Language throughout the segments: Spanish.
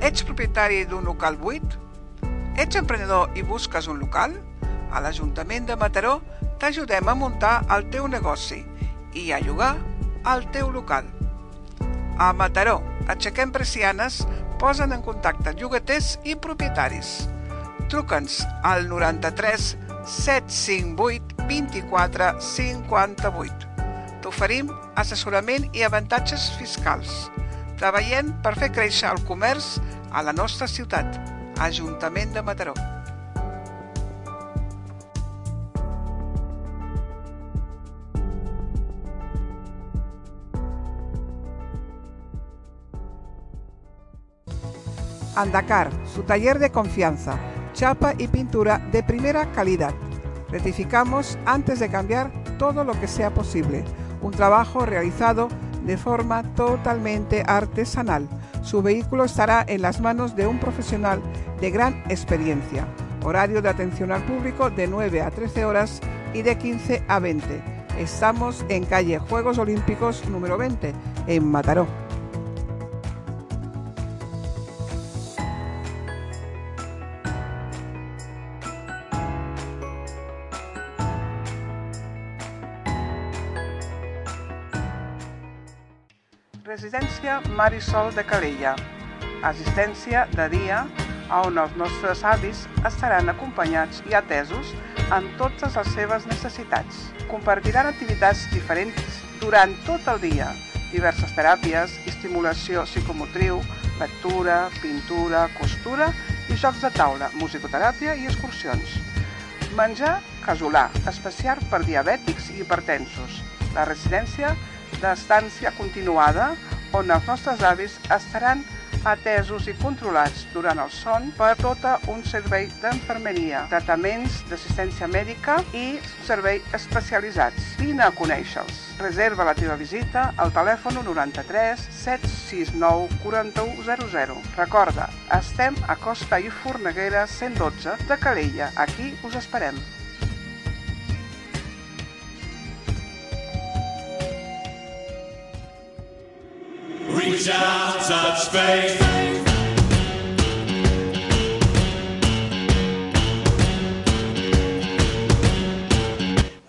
Ets propietari d'un local buit? Ets emprenedor i busques un local? A l'Ajuntament de Mataró t'ajudem a muntar el teu negoci i a llogar el teu local. A Mataró, aixequem persianes, posen en contacte llogaters i propietaris. Truca'ns al 93 758 24 58. T'oferim assessorament i avantatges fiscals treballem per fer créixer el comerç a la nostra ciutat, Ajuntament de Mataró. Andacar, su taller de confianza, chapa y pintura de primera calidad. Rectificamos antes de cambiar todo lo que sea posible. Un trabajo realizado de forma totalmente artesanal. Su vehículo estará en las manos de un profesional de gran experiencia. Horario de atención al público de 9 a 13 horas y de 15 a 20. Estamos en calle Juegos Olímpicos número 20, en Mataró. Residència Marisol de Calella. Assistència de dia on els nostres avis estaran acompanyats i atesos en totes les seves necessitats. Compartiran activitats diferents durant tot el dia, diverses teràpies, estimulació psicomotriu, lectura, pintura, costura i jocs de taula, musicoteràpia i excursions. Menjar casolà, especial per diabètics i hipertensos. La residència d'estància continuada on els nostres avis estaran atesos i controlats durant el son per tota un servei d'enfermeria, tractaments d'assistència mèdica i servei especialitzats. Vine a conèixer-los. Reserva la teva visita al telèfon 93 769 4100. Recorda, estem a Costa i Forneguera 112 de Calella. Aquí us esperem. Reach out, touch faith.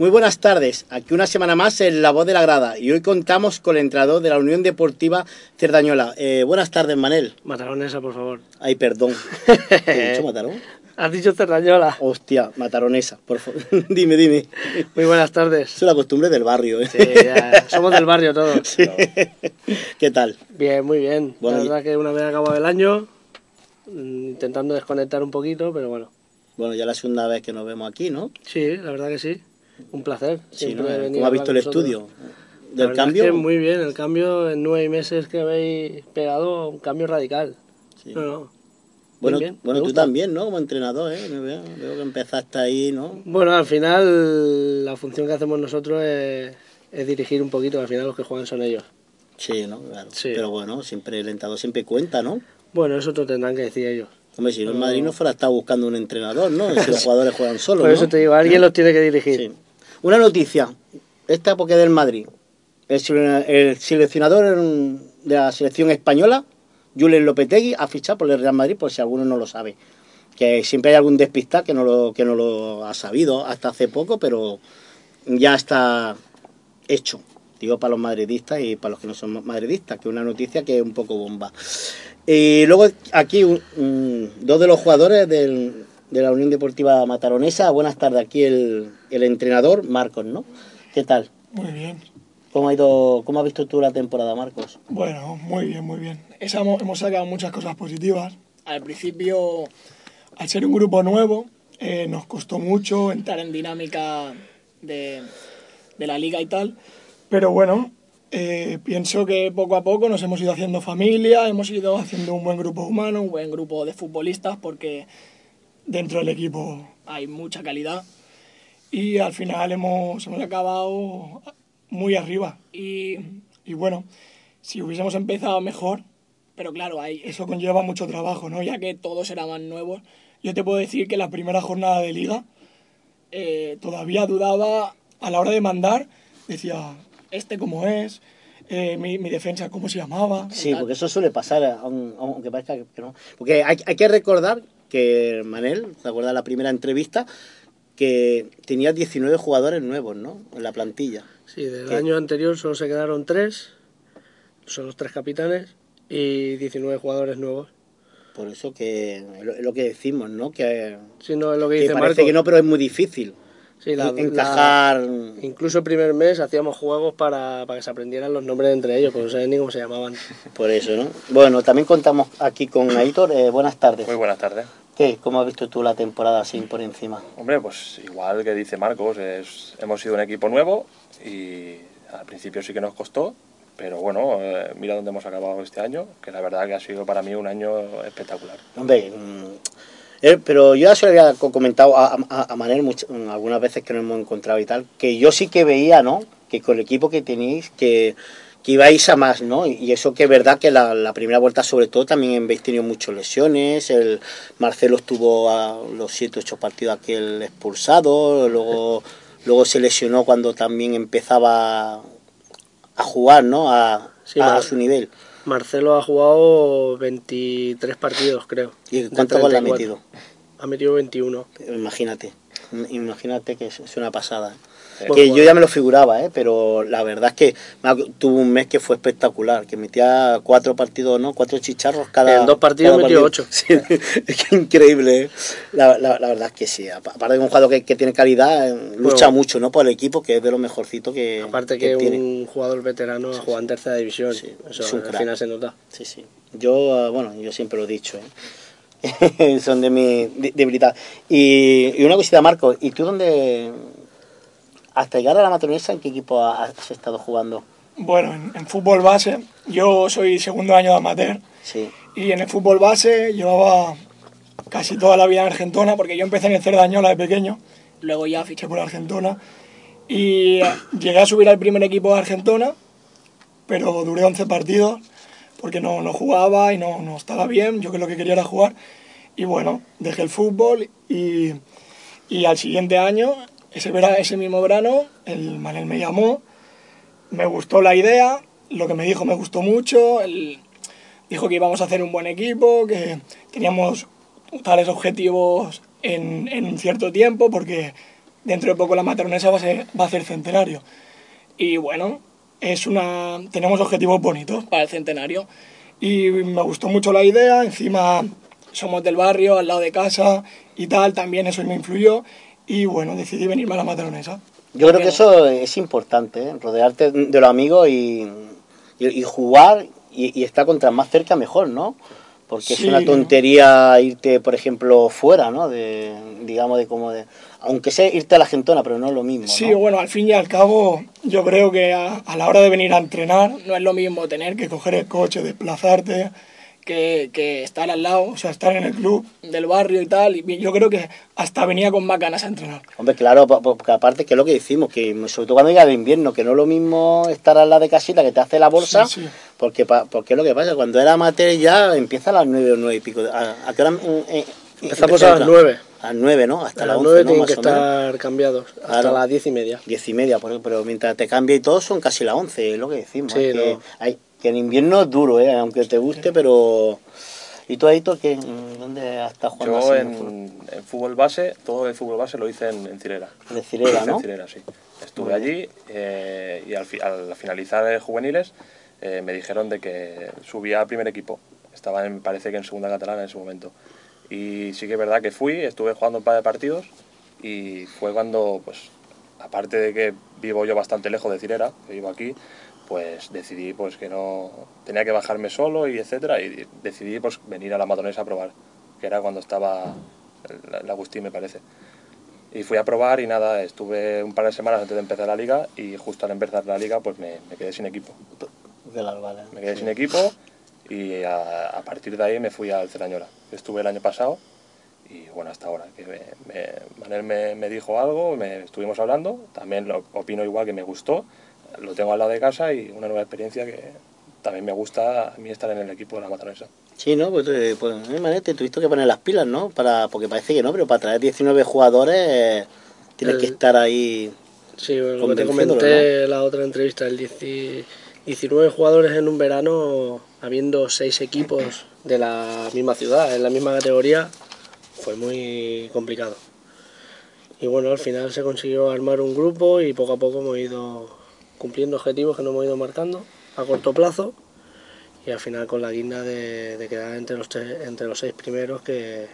Muy buenas tardes, aquí una semana más en La Voz de la Grada y hoy contamos con el entrenador de la Unión Deportiva Cerdañola. Eh, buenas tardes, Manel. Mataronesa, por favor. Ay, perdón. ¿Te he dicho Matarón? Has dicho Cerdañola. Hostia, Mataronesa, por favor. dime, dime. Muy buenas tardes. Es la costumbre del barrio, ¿eh? Sí, ya, somos del barrio todos. Sí. ¿Qué tal? Bien, muy bien. Bueno, la y- verdad que una vez acabado el año, mm, intentando desconectar un poquito, pero bueno. Bueno, ya la segunda vez que nos vemos aquí, ¿no? Sí, la verdad que sí. Un placer. Sí, ¿no? ¿Cómo a has visto el estudio? vosotros. La ¿Del verdad es cambio? que muy bien, el cambio en nueve meses que habéis pegado, un cambio radical. Sí. No, no. Bueno, Bien, bueno tú gusta. también, ¿no? Como entrenador, ¿eh? Me veo, veo que empezaste ahí, ¿no? Bueno, al final la función que hacemos nosotros es, es dirigir un poquito, al final los que juegan son ellos. Sí, ¿no? Claro. Sí. Pero bueno, siempre el entrenador siempre cuenta, ¿no? Bueno, eso te tendrán que decir ellos. Hombre, si no, el Madrid no fuera a estar buscando un entrenador, ¿no? Si los jugadores juegan solos, Por ¿no? eso te digo, alguien los tiene que dirigir. Sí. Una noticia. Esta porque es del Madrid. El, sele- el seleccionador de la selección española, Julen Lopetegui, ha fichado por el Real Madrid, por si alguno no lo sabe. Que siempre hay algún despistado que no lo, que no lo ha sabido hasta hace poco, pero ya está hecho. Digo para los madridistas y para los que no son madridistas, que es una noticia que es un poco bomba. Y luego aquí un- un- dos de los jugadores del- de la Unión Deportiva Mataronesa. Buenas tardes, aquí el, el entrenador, Marcos, ¿no? ¿Qué tal? Muy bien. ¿Cómo ha ido, cómo has visto tú la temporada, Marcos? Bueno, muy bien, muy bien. Hemos, sacado muchas cosas positivas. Al principio, al ser un grupo nuevo, eh, nos costó mucho entrar en dinámica de, la liga y tal. Pero bueno, eh, pienso que poco a poco nos hemos ido haciendo familia, hemos ido haciendo un buen grupo humano, un buen grupo de futbolistas, porque dentro del equipo hay mucha calidad. Y al final hemos, acabado muy arriba. Y bueno, si hubiésemos empezado mejor, pero claro, hay, eso conlleva mucho trabajo, ¿no? Ya que todos eran nuevos. Yo te puedo decir que la primera jornada de liga eh, todavía dudaba a la hora de mandar, decía, este cómo es, eh, mi, mi defensa cómo se llamaba. Sí, tal. porque eso suele pasar, aun- aunque parezca que no. Porque hay, hay que recordar que Manel, ¿te acuerdas de la primera entrevista? Que tenía 19 jugadores nuevos, ¿no? En la plantilla. Sí, del ¿Qué? año anterior solo se quedaron tres, son los tres capitanes y 19 jugadores nuevos. Por eso que es lo, lo que decimos, ¿no? Que, Si no es lo que que dice parece Marco. que no, pero es muy difícil Sí, la- en- encajar. la- incluso el primer mes hacíamos juegos para, para que se aprendieran los nombres entre ellos, porque no sabían ni cómo se llamaban. Por eso, ¿no? Bueno, también contamos aquí con Aitor. Eh, buenas tardes. Muy buenas tardes. ¿Qué? ¿Cómo has visto tú la temporada así por encima? Hombre, pues igual que dice Marcos, es- hemos sido un equipo nuevo y al principio sí que nos costó, pero bueno, eh, mira dónde hemos acabado este año, que la verdad que ha sido para mí un año espectacular. Hombre, mm, eh, pero yo ya se lo había co- comentado a, a, a Manel much- mm, algunas veces que nos hemos encontrado y tal, que yo sí que veía, ¿no? Que con el equipo que tenéis, que, que ibais a más, ¿no? Y eso que es verdad que la, la primera vuelta sobre todo también habéis tenido muchas lesiones, el Marcelo estuvo a los 7 8 partidos aquel expulsado, luego, luego se lesionó cuando también empezaba a jugar, ¿no? A, Sí, a- su nivel. Marcelo ha jugado 23 partidos, creo. ¿Y de cuántos goles ha 34. metido? Ha metido 21. Imagínate, imagínate que es una pasada. Sí. Que yo ya me lo figuraba, ¿eh? pero la verdad es que tuvo un mes que fue espectacular, que metía cuatro partidos, ¿no? Cuatro chicharros cada En dos partidos metió partido. Sí, es que increíble, ¿eh? la, la- la verdad es que sí. Apa- Aparte de un jugador que, que tiene calidad, eh, lucha Bueno. mucho, ¿no? Por el equipo, que es de lo mejorcito que, Aparte que, tiene. un jugador veterano ha jugado en tercera división. Sí, Eso es al crack. final se nota. Sí, sí. Yo, eh, bueno, yo siempre lo he dicho, ¿eh? Son de mi de- debilidad. Y, y una cosita, Marco, ¿y tú dónde, hasta llegar a la matronesa, en qué equipo ha- has estado jugando? Bueno, en, en fútbol base, yo soy segundo año de amateur. Sí, y en el fútbol base llevaba casi toda la vida en Argentona porque yo empecé en el Cerdañola de pequeño, luego ya fiché por Argentona y eh, llegué a subir al primer equipo de Argentona, pero duré 11 partidos porque no, no jugaba y no, no estaba bien, yo que lo que quería era jugar. Y bueno, dejé el fútbol y, y al siguiente año, ese, vera- ese mismo verano, el Manel me llamó, me gustó la idea, lo que me dijo me gustó mucho, él dijo que íbamos a hacer un buen equipo, que teníamos tales objetivos en, en un cierto tiempo, porque dentro de poco la matronesa va a, ser- va a hacer centenario. Y bueno, es una, tenemos objetivos bonitos para el centenario. Y me gustó mucho la idea, encima somos del barrio, al lado de casa y tal, también eso me influyó. Y bueno, decidí venirme a la matronesa. yo creo que eso es importante, ¿eh? rodearte de los amigos y, y, y jugar y, y estar contra más cerca mejor, ¿no? Porque Sí, es una tontería irte, por ejemplo, fuera, ¿no? De, digamos, de como de... Aunque sea irte a la gentona, pero no es lo mismo, Sí, ¿no? bueno, al fin y al cabo, yo creo que a, a la hora de venir a entrenar no es lo mismo tener que coger el coche, desplazarte, que, que estar al lado, o sea, estar en el club del barrio y tal. Y yo creo que hasta venía con más ganas a entrenar. Hombre, claro, po- po- porque aparte que es lo que decimos, que sobre todo cuando llega el invierno, que no es lo mismo estar al lado de casita que te hace la bolsa, Sí, sí. porque pa- porque es lo que pasa, cuando era amateur ya empieza a las nueve o nueve y pico. ¿A, a qué hora eh, eh, Empezamos a las? 9. A las nueve, ¿no? Hasta A las las once, 9 ¿no? tienen que estar cambiados. Hasta Claro. las 10 y media. Diez y media, por- pero mientras te cambia y todo son casi las once, es lo que decimos. Sí, que, no. hay, que en invierno es duro, ¿eh? aunque te guste, pero... ¿Y tú, Aitor, qué, ¿dónde has estado jugando Yo así en, fútbol? en fútbol base, todo el fútbol base lo hice en, en Cirera. De Cirera, ¿no? En Cirera, sí. Estuve allí eh, y al, fi- al finalizar juveniles eh, me dijeron de que subía al primer equipo. Estaba, en, parece que en segunda catalana en ese momento. Y sí que es verdad que fui, estuve jugando un par de partidos y fue cuando, pues, aparte de que vivo yo bastante lejos de Cirera, que vivo aquí, pues decidí pues que no tenía que bajarme solo y etcétera y decidí pues venir a la Matonesa a probar, que era cuando estaba el, el Agustín me parece. Y fui a probar y nada, estuve un par de semanas antes de empezar la liga y justo al empezar la liga pues me, me quedé sin equipo. De las balas. Me quedé sin equipo y a, a partir de ahí me fui al Cerañola. Estuve el año pasado y bueno, hasta ahora. Que me, me- Manel me, me dijo algo, me estuvimos hablando, también lo opino igual que me gustó, lo tengo al lado de casa y una nueva experiencia que también me gusta a mí estar en el equipo de la Matonesa. Sí, ¿no? Pues, eh, pues eh, Manel, te tuviste que poner las pilas, ¿no? Para, porque parece que no, pero para traer 19 jugadores eh, tienes El- que estar ahí. Sí, lo que te Convenciéndolo, comenté en la otra entrevista, el 10 19 jugadores en un verano, habiendo seis equipos de la misma ciudad, en la misma categoría, fue muy complicado. Y bueno, al final se consiguió armar un grupo y poco a poco hemos ido cumpliendo objetivos que nos hemos ido marcando a corto plazo y al final con la guinda de, quedar entre los, entre los seis primeros que,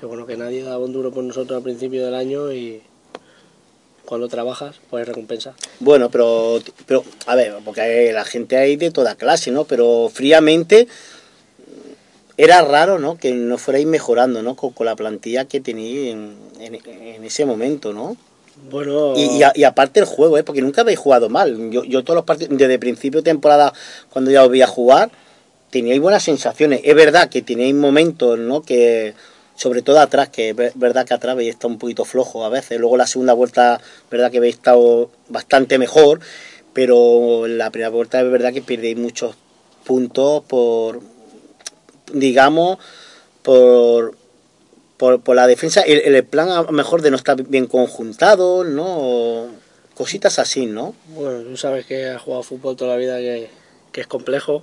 que bueno que nadie daba un duro por nosotros al principio del año y cuando trabajas pues recompensa. Bueno, pero, pero, a ver, porque la gente hay de toda clase, ¿no? Pero fríamente era raro, ¿no? Que no fuerais mejorando, ¿no? Con, con la plantilla que tenéis en, en- en ese momento, ¿no? Bueno, Y, a- aparte el juego, ¿eh? Porque nunca habéis jugado mal. Yo, yo todos los partidos, desde principio de temporada, cuando ya os veía jugar, teníais buenas sensaciones. Es verdad que tenéis momentos, ¿no? Que, sobre todo atrás, que es ver- verdad que atrás habéis estado un poquito flojo a veces. Luego la segunda vuelta, verdad que habéis estado bastante mejor. Pero la primera vuelta es verdad que perdéis muchos puntos por, digamos, por, por, por la defensa, el, el plan a lo mejor de no estar bien conjuntado, ¿no? O cositas así, ¿no? Bueno, tú sabes que has jugado fútbol toda la vida que, que es complejo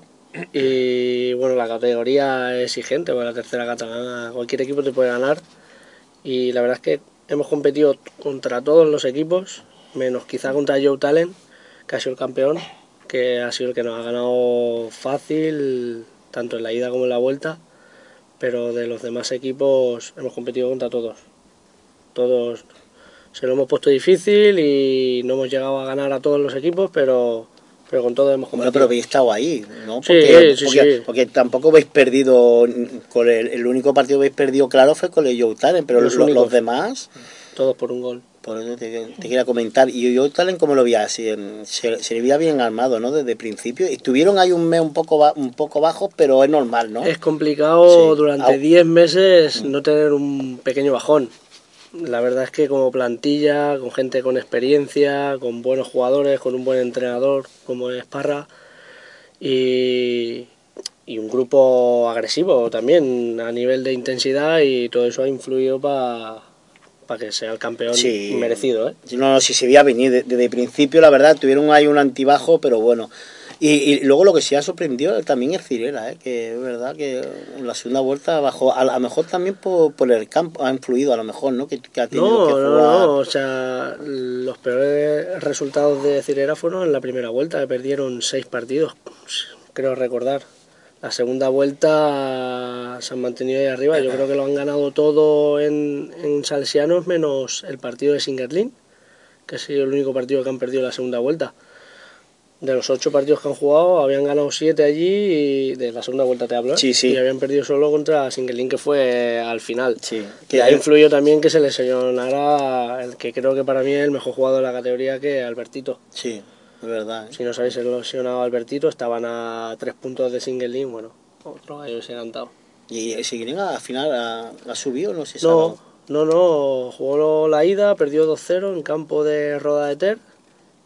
y bueno, la categoría es exigente, porque la tercera catalana cualquier equipo te puede ganar y la verdad es que hemos competido contra todos los equipos, menos quizá contra Joe Talent, que ha sido el campeón, que ha sido el que nos ha ganado fácil, tanto en la ida como en la vuelta, pero de los demás equipos hemos competido contra todos. Todos se lo hemos puesto difícil y no hemos llegado a ganar a todos los equipos, pero, pero con todos hemos Bueno, competido. pero habéis estado ahí, ¿no? Sí, Porque, sí, porque, sí. porque tampoco habéis perdido, con el, el único partido que habéis perdido claro fue con el Joe Talent, pero Los los, los demás, Todos por un gol. Por eso te, te quería comentar, y Joe Talent, ¿cómo lo veía? Así, en- se, se le veía bien armado, ¿no? Desde el principio, estuvieron ahí un mes un poco, un poco bajos, pero es normal, ¿no? Es complicado Sí. durante Au. 10 meses no tener un pequeño bajón. La verdad es que como plantilla, con gente con experiencia, con buenos jugadores, con un buen entrenador como es Parra y, y un grupo agresivo también a nivel de intensidad y todo eso ha influido para que sea el campeón Sí. merecido. ¿eh? No, no, si se veía venir de- desde el principio, la verdad, tuvieron ahí un antibajo, pero bueno. Y, y luego lo que sí ha sorprendido también es Cirera, ¿eh? que es verdad que en la segunda vuelta bajó, a, lo mejor también por, por el campo ha influido, a lo mejor, ¿no? Que, que ha tenido No, que no, jugar. no, o sea, los peores resultados de Cirera fueron en la primera vuelta, que perdieron seis partidos, creo recordar. La segunda vuelta se han mantenido ahí arriba, yo creo que lo han ganado todo en, en Salesianos, menos el partido de Singerlin, que ha sido el único partido que han perdido la segunda vuelta. De los ocho partidos que han jugado, habían ganado siete allí, y de la segunda vuelta te hablo, ¿eh? Sí, sí. y habían perdido solo contra Singerlin, que fue al final. Sí, Que ha influido también que se lesionara el que creo que para mí es el mejor jugador de la categoría que Albertito. sí, es verdad. ¿eh? Si no sabéis el lesionado Albertito, estaban a tres puntos de single link, bueno, otro gallo se han dado. Y si quieren al final ha, ha subido, no si. No, no, no, jugó la ida, perdió 2-0 en campo de Roda de Ter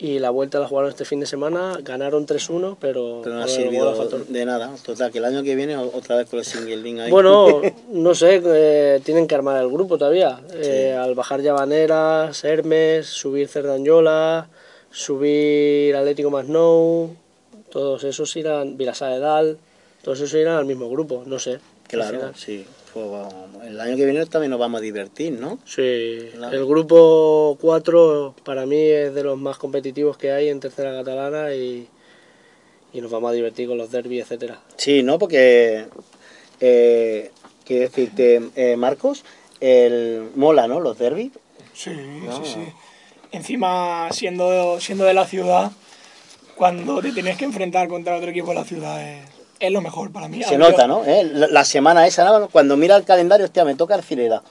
y la vuelta la jugaron este fin de semana, ganaron 3-1, pero, Pero no ha servido de nada. Total, que el año que viene otra vez con el single link ahí. Bueno, no sé, eh, tienen que armar el grupo todavía. Eh, al bajar Llavaneras, Hermes, subir Cerdanyola, subir Atlético Masnou, todos esos irán, Vilasá de Dal, todos esos irán al mismo grupo, no sé. claro, sí. Pues, vamos, el año que viene también nos vamos a divertir, ¿no? Sí, Claro. el grupo 4 para mí es de los más competitivos que hay en tercera catalana y, y nos vamos a divertir con los derbis, etcétera. Sí, ¿no? Porque, eh, quiero decirte, eh, Marcos, el mola, ¿no? Los derbis. Sí, sí, sí. Encima, siendo, siendo de la ciudad, cuando te tienes que enfrentar contra otro equipo de la ciudad es, es lo mejor para mí. Se Yo- nota, ¿no? ¿Eh? La, la semana esa, ¿no? cuando mira el calendario, hostia, me toca Arcilera.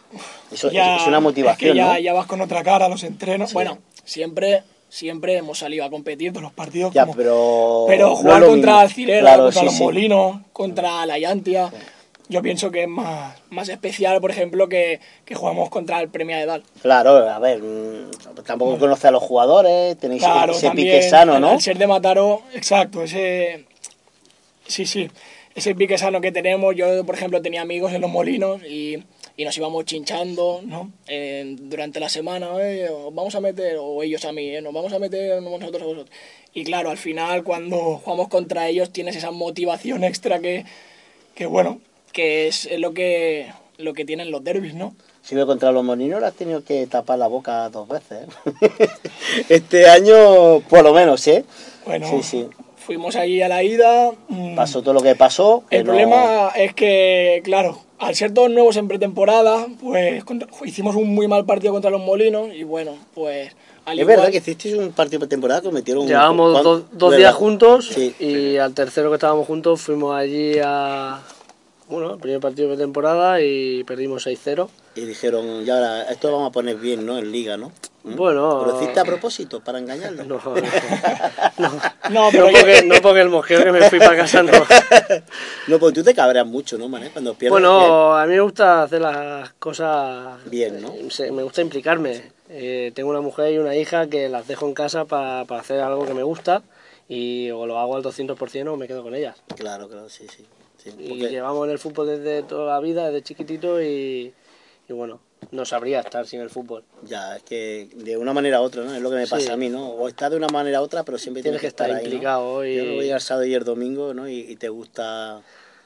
Eso ya- es una motivación, es que ya, ¿no? ya vas con otra cara a los entrenos. Bueno, siempre, siempre hemos salido a competir todos los partidos. Ya, como- pero... jugar contra Claro, contra sí, los sí. Molinos, contra la Llantia, yo pienso que es más, más especial, por ejemplo, que, que jugamos contra el Premia de Dal. Claro, a ver, mm, tampoco conoce a los jugadores, tenéis Claro, ese también, pique sano, ¿no? Al ser de Mataro, exacto, ese... Sí, sí. ese pique sano que tenemos. Yo, por ejemplo, tenía amigos en los molinos y, y nos íbamos chinchando, ¿no? Eh, durante la semana, eh, os vamos a meter, o ellos a mí, eh, nos vamos a meter nosotros a vosotros. Y claro, al final, cuando jugamos contra ellos, tienes esa motivación extra que, que bueno, que es, es lo que lo que tienen los derbis, ¿no? Si me contra los molinos le has tenido que tapar la boca dos veces. ¿eh? este año, por lo menos, ¿eh? Bueno, Sí, sí. fuimos allí a la ida. mm, Pasó todo lo que pasó. El problema es que, claro, al ser todos nuevos en pretemporada, pues contra- hicimos un muy mal partido contra los Molinos y bueno, pues al Es igual... verdad que hicisteis un partido de temporada que metieron... Llevábamos ¿cuán- dos, dos días juntos Sí. y al tercero que estábamos juntos fuimos allí a. Bueno, el primer partido de temporada y perdimos 6-0. Y dijeron, ya ahora, esto lo vamos a poner bien, ¿no? En liga, ¿no? ¿Mm? Bueno. ¿Lo hiciste a propósito para engañarlo? No, no, no. No, No pero porque, no porque el mosqueo que me fui para casa no. No, porque tú te cabreas mucho, ¿no, man? Cuando pierdes. Bueno, a mí me gusta hacer las cosas Bien, ¿no? Se- Me gusta implicarme. Eh, tengo una mujer y una hija que las dejo en casa para hacer algo que me gusta y o lo hago al 200% o me quedo con ellas. Claro, claro, sí, sí. Sí, Y porque- llevamos en el fútbol desde toda la vida, desde chiquitito y, y bueno, no sabría estar sin el fútbol. Ya, es que de una manera u otra, ¿no? Es lo que me pasa Sí. a mí, ¿no? O estás de una manera u otra, pero siempre Tienes tienes, que estar ahí, ¿no? implicado y- Yo voy al sábado y el domingo, ¿no? Y, y te gusta...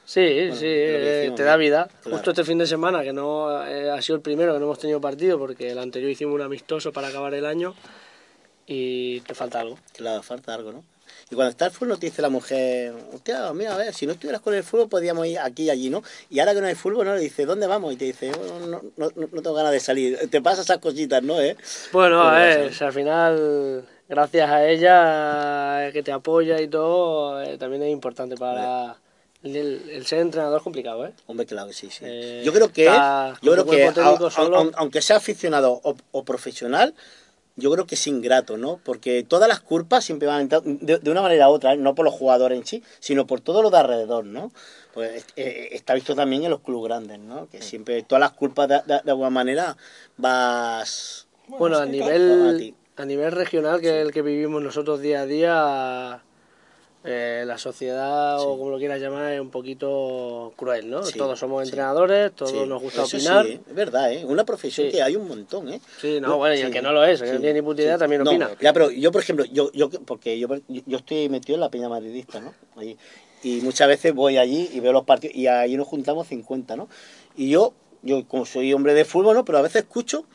Sí, Bueno, sí, eh, decimos, te ¿no? da vida. Claro. Justo este fin de semana, que no eh, ha sido el primero que no hemos tenido partido, porque el anterior hicimos un amistoso para acabar el año y te falta algo. Claro, falta algo, ¿no? Y cuando está el fútbol te dice la mujer, hostia, mira, a ver, si no estuvieras con el fútbol podíamos ir aquí y allí, ¿no? Y ahora que no hay fútbol, ¿no? Le dice, ¿dónde vamos? Y te dice, "Bueno, no, no, no, no tengo ganas de salir. Te pasa esas cositas, ¿no? ¿Eh? Bueno, a ver, si al final, gracias a ella, que te apoya y todo, eh, también es importante para... El, el ser entrenador es complicado, ¿eh? Hombre, claro que sí, sí. Eh, yo creo que, está yo creo que a- a- aunque sea aficionado o, o profesional, yo creo que es ingrato, ¿no? Porque todas las culpas siempre van de, de una manera u otra, ¿eh? no por los jugadores en sí, sino por todo lo de alrededor, ¿no? Pues eh, está visto también en los clubes grandes, ¿no? Que siempre todas las culpas de, de- de alguna manera vas... Bueno, a a nivel, a nivel regional, que es el que vivimos nosotros día a día, eh, la sociedad, o como lo quieras llamar, es un poquito cruel, ¿no? Sí, todos somos sí. entrenadores, todos nos gusta eso opinar. Sí, es verdad, ¿eh? Una profesión que hay un montón, ¿eh? Sí, no, bueno, y el que no lo es, el que no tiene ni puta idea, también No, opina. Ya, pero yo, por ejemplo, yo, yo porque yo, yo estoy metido en la peña madridista, ¿no? Allí. Y muchas veces voy allí y veo los partidos y ahí nos juntamos 50, ¿no? Y yo, yo como soy hombre de fútbol, ¿no? Pero a veces escucho,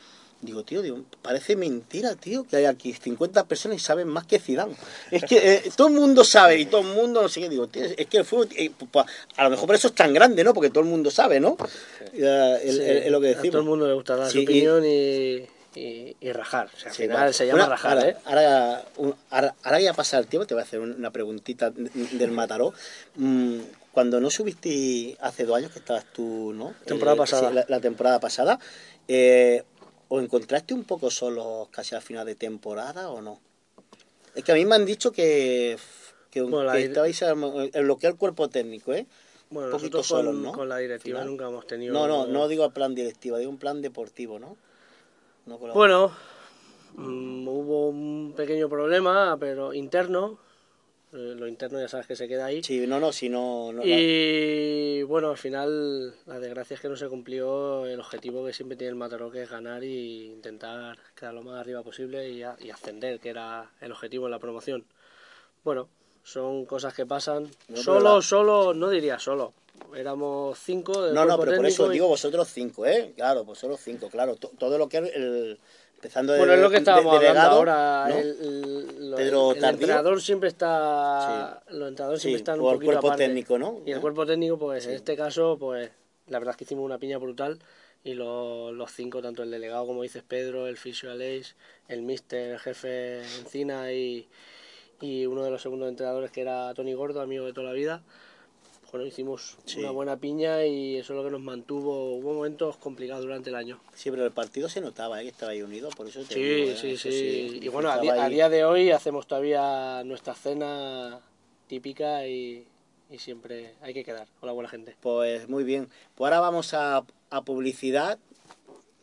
digo, tío, digo, parece mentira, tío, que hay aquí 50 personas y saben más que Zidane. Es que eh, todo el mundo sabe y todo el mundo no sé qué, digo, tío, es que el fútbol, eh, pues, a lo mejor por eso es tan grande, ¿no? Porque todo el mundo sabe, ¿no? Es, Sí, es lo que A decimos. todo el mundo le gusta dar Sí, su opinión y, y, y rajar. O sea, al Sí, final se llama Una- rajar, ahora, ¿eh? Ahora, un- ahora, ya pasa el tiempo, te voy a hacer una preguntita del Mataró. Mm, Cuando no subiste hace dos años que estabas tú, ¿no? Temporada pasada. sí, la, la temporada pasada, eh, ¿os encontraste un poco solos casi al final de temporada o no? Es que a mí me han dicho que, que, Bueno, que estabais en lo que es el cuerpo técnico, ¿eh? Bueno, un poquito nosotros con, solos, ¿no? con la directiva Final. nunca hemos tenido... No, no, no digo plan directivo, digo un plan deportivo, ¿no? Bueno, mm, hubo un pequeño problema, pero interno. Eh, lo interno ya sabes que se queda ahí. Sí, no, no, si no... no Y bueno, al final la desgracia es que no se cumplió el objetivo que siempre tiene el Mataró, que es ganar y intentar quedar lo más arriba posible y, a- y ascender, que era el objetivo en la promoción. Bueno, son cosas que pasan. No, solo, la- solo, no diría solo. Éramos cinco del No, no, pero por eso y- digo vosotros cinco, ¿eh? Claro, vosotros cinco, claro. To- todo lo que el... Empezando de, Bueno, es lo que de- estábamos hablando delegado, ahora. ¿no? El, el- Pedro el Tardío. entrenador siempre está. Los entrenadores Sí, siempre están un el poquito cuerpo aparte. técnico, ¿no? Y el cuerpo técnico, pues en este caso, pues la verdad es que hicimos una piña brutal. Y lo- los cinco, tanto el delegado como dices Pedro, el fisio Aleix, el mister, el jefe Encina y, y uno de los segundos entrenadores que era Tony Gordo, amigo de toda la vida. Bueno, hicimos Sí. una buena piña y eso es lo que nos mantuvo. Hubo momentos complicados durante el año. Sí, pero el partido se notaba, ¿eh? Que estaba ahí unido, por eso te Sí, digo, ¿eh? sí, Eso sí. Y bueno, a, día- a ahí. día de hoy hacemos todavía nuestra cena típica y, y siempre hay que quedar con la buena gente. Pues muy bien. Pues ahora vamos a, a publicidad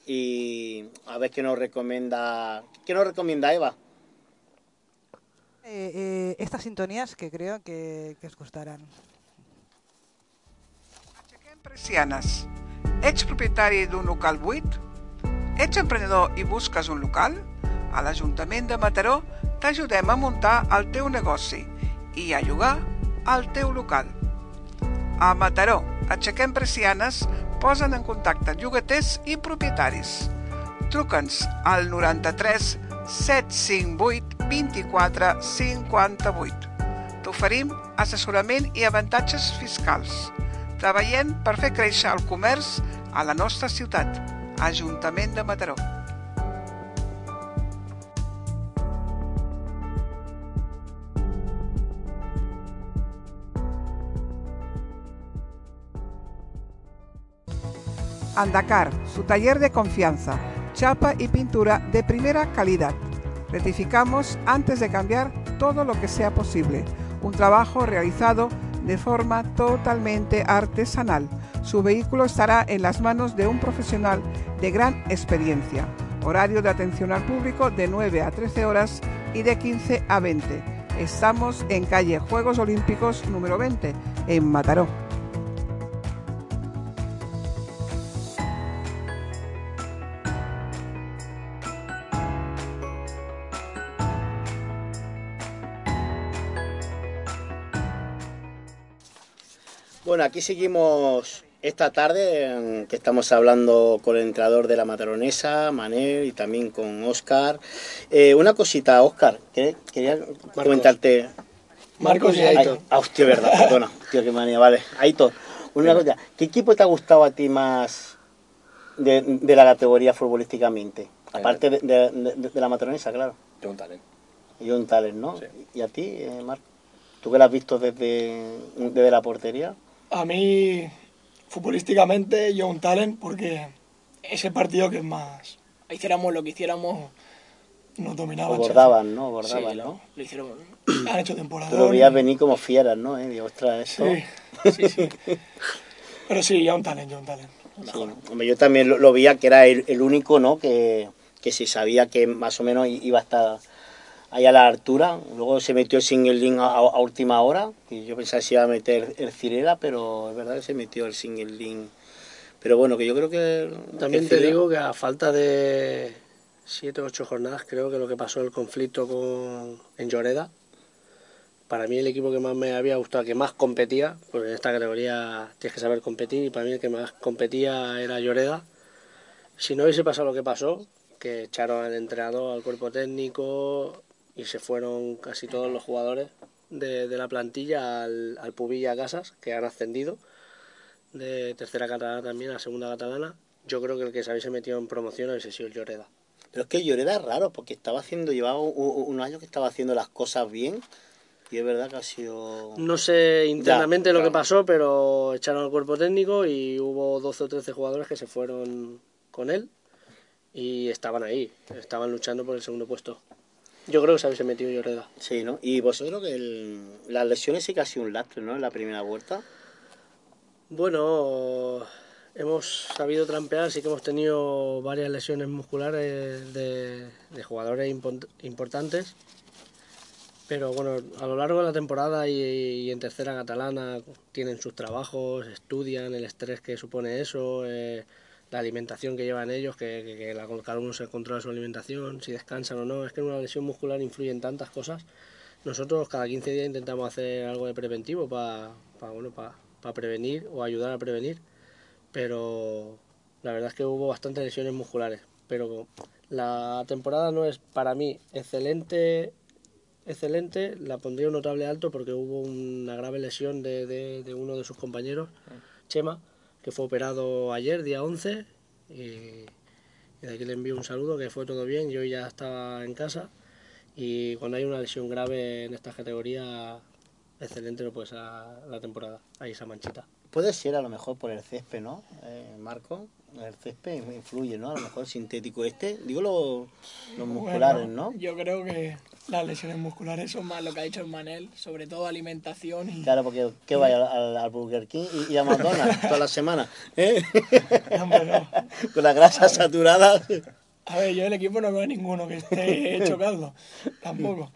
y a ver qué nos recomienda... ¿Qué nos recomienda Eva? Eh, eh, estas sintonías que creo que, que os gustarán. Precianes. Ets propietari d'un local buit? Ets emprenedor i busques un local? A l'Ajuntament de Mataró t'ajudem a muntar el teu negoci i a llogar el teu local. A Mataró, aixequem persianes, posen en contacte llogaters i propietaris. Truca'ns al 93 758 24 58. T'oferim assessorament i avantatges fiscals. Treballem per fer créixer el comerç a la nostra ciutat. Ajuntament de Mataró. Andacar, su taller de confianza, chapa y pintura de primera calidad. Rectificamos antes de cambiar todo lo que sea posible. Un trabajo realizado de forma totalmente artesanal. Su vehículo estará en las manos de un profesional de gran experiencia. Horario de atención al público de 9 a 13 horas y de 15 a 20. Estamos en calle Juegos Olímpicos número 20, en Mataró. Bueno, aquí seguimos esta tarde que estamos hablando con el entrenador de la Mataronesa, Manel, y también con Oscar. Eh, una cosita, Oscar, que quería comentarte. Marcos y Aitor. ah, hostia, verdad, perdona, tío, qué manía, vale. Aitor, una cosa, ¿qué equipo te ha gustado a ti más de, de la categoría futbolísticamente? Aparte de, de- de- de la Mataronesa, claro. John Talent. Un talent, ¿no? Sí. ¿Y a ti, eh, Marco? ¿Tú que la has visto desde, desde la portería? A mí, futbolísticamente, yo un talent porque ese partido que es más... Hiciéramos lo que hiciéramos, nos O dominaban. bordaban, ¿no? Sí, Bordaban, lo, ¿no? lo hicieron. Han hecho temporada. Lo veías venir como fieras, ¿no? Eh? Ostras, esto... Sí, sí, sí. Pero sí, ya un talent, ya un talent. Sí, hombre, yo también lo, lo veía que era el, el único, ¿no? Que, que se sabía que más o menos iba a estar ahí a la altura. Luego se metió el single a, a última hora. Y yo pensaba que se iba a meter el Cirela, pero es verdad que se metió el single link. Pero bueno, que yo creo que... También que te Cirela- digo que a falta de siete o ocho jornadas, creo que lo que pasó el conflicto con en Lloreda, para mí el equipo que más me había gustado, que más competía, porque en esta categoría tienes que saber competir, y para mí el que más competía era Lloreda. Si no hubiese pasado lo que pasó, que echaron al entrenador, al cuerpo técnico, y se fueron casi todos los jugadores de, de la plantilla al, al Pubilla Casas, que han ascendido de tercera catalana también a segunda catalana. Yo creo que el que se hubiese metido en promoción hubiese sido el Lloreda. Pero es que Lloreda es raro, porque estaba haciendo, llevaba un, un año que estaba haciendo las cosas bien. Y es verdad que ha sido... No sé internamente lo claro. que pasó, pero echaron al cuerpo técnico y hubo 12 o 13 jugadores que se fueron con él y estaban ahí, estaban luchando por el segundo puesto. Yo creo que se hubiese metido Lloreda. Sí, ¿no? Y vosotros que el- las lesiones sí que ha sido un lastre, ¿no? En la primera vuelta. Bueno, hemos sabido trampear, sí que hemos tenido varias lesiones musculares de, de jugadores impon- importantes. Pero bueno, a lo largo de la temporada y, y en tercera catalana tienen sus trabajos, estudian el estrés que supone eso, eh, la alimentación que llevan ellos, que, que- que la- cada uno se controla su alimentación, si descansan o no. Es que en una lesión muscular influye en tantas cosas. Nosotros cada 15 días intentamos hacer algo de preventivo para bueno, para prevenir o ayudar a prevenir. Pero la verdad es que hubo bastantes lesiones musculares. Pero la temporada no es para mí excelente, excelente. La pondría un notable alto porque hubo una grave lesión de, de- de uno de sus compañeros, Chema, que fue operado ayer, día 11. Y, y de aquí le envío un saludo, que fue todo bien. Yo ya estaba en casa. Y cuando hay una lesión grave en esta categoría, excelente no puede ser la temporada. Hay esa manchita. Puede ser a lo mejor por el césped, ¿no? Eh, Marco, el césped influye, ¿no? A lo mejor el sintético este. Digo lo- los musculares, Bueno, ¿no? Yo creo que las lesiones musculares son más lo que ha dicho el Manel, sobre todo alimentación y... Claro, porque ¿qué vaya al, Burger King y, y a McDonald's toda la semana? ¿eh? No. Con la grasa saturada. A ver, yo del equipo no veo a ninguno que esté chocando, tampoco.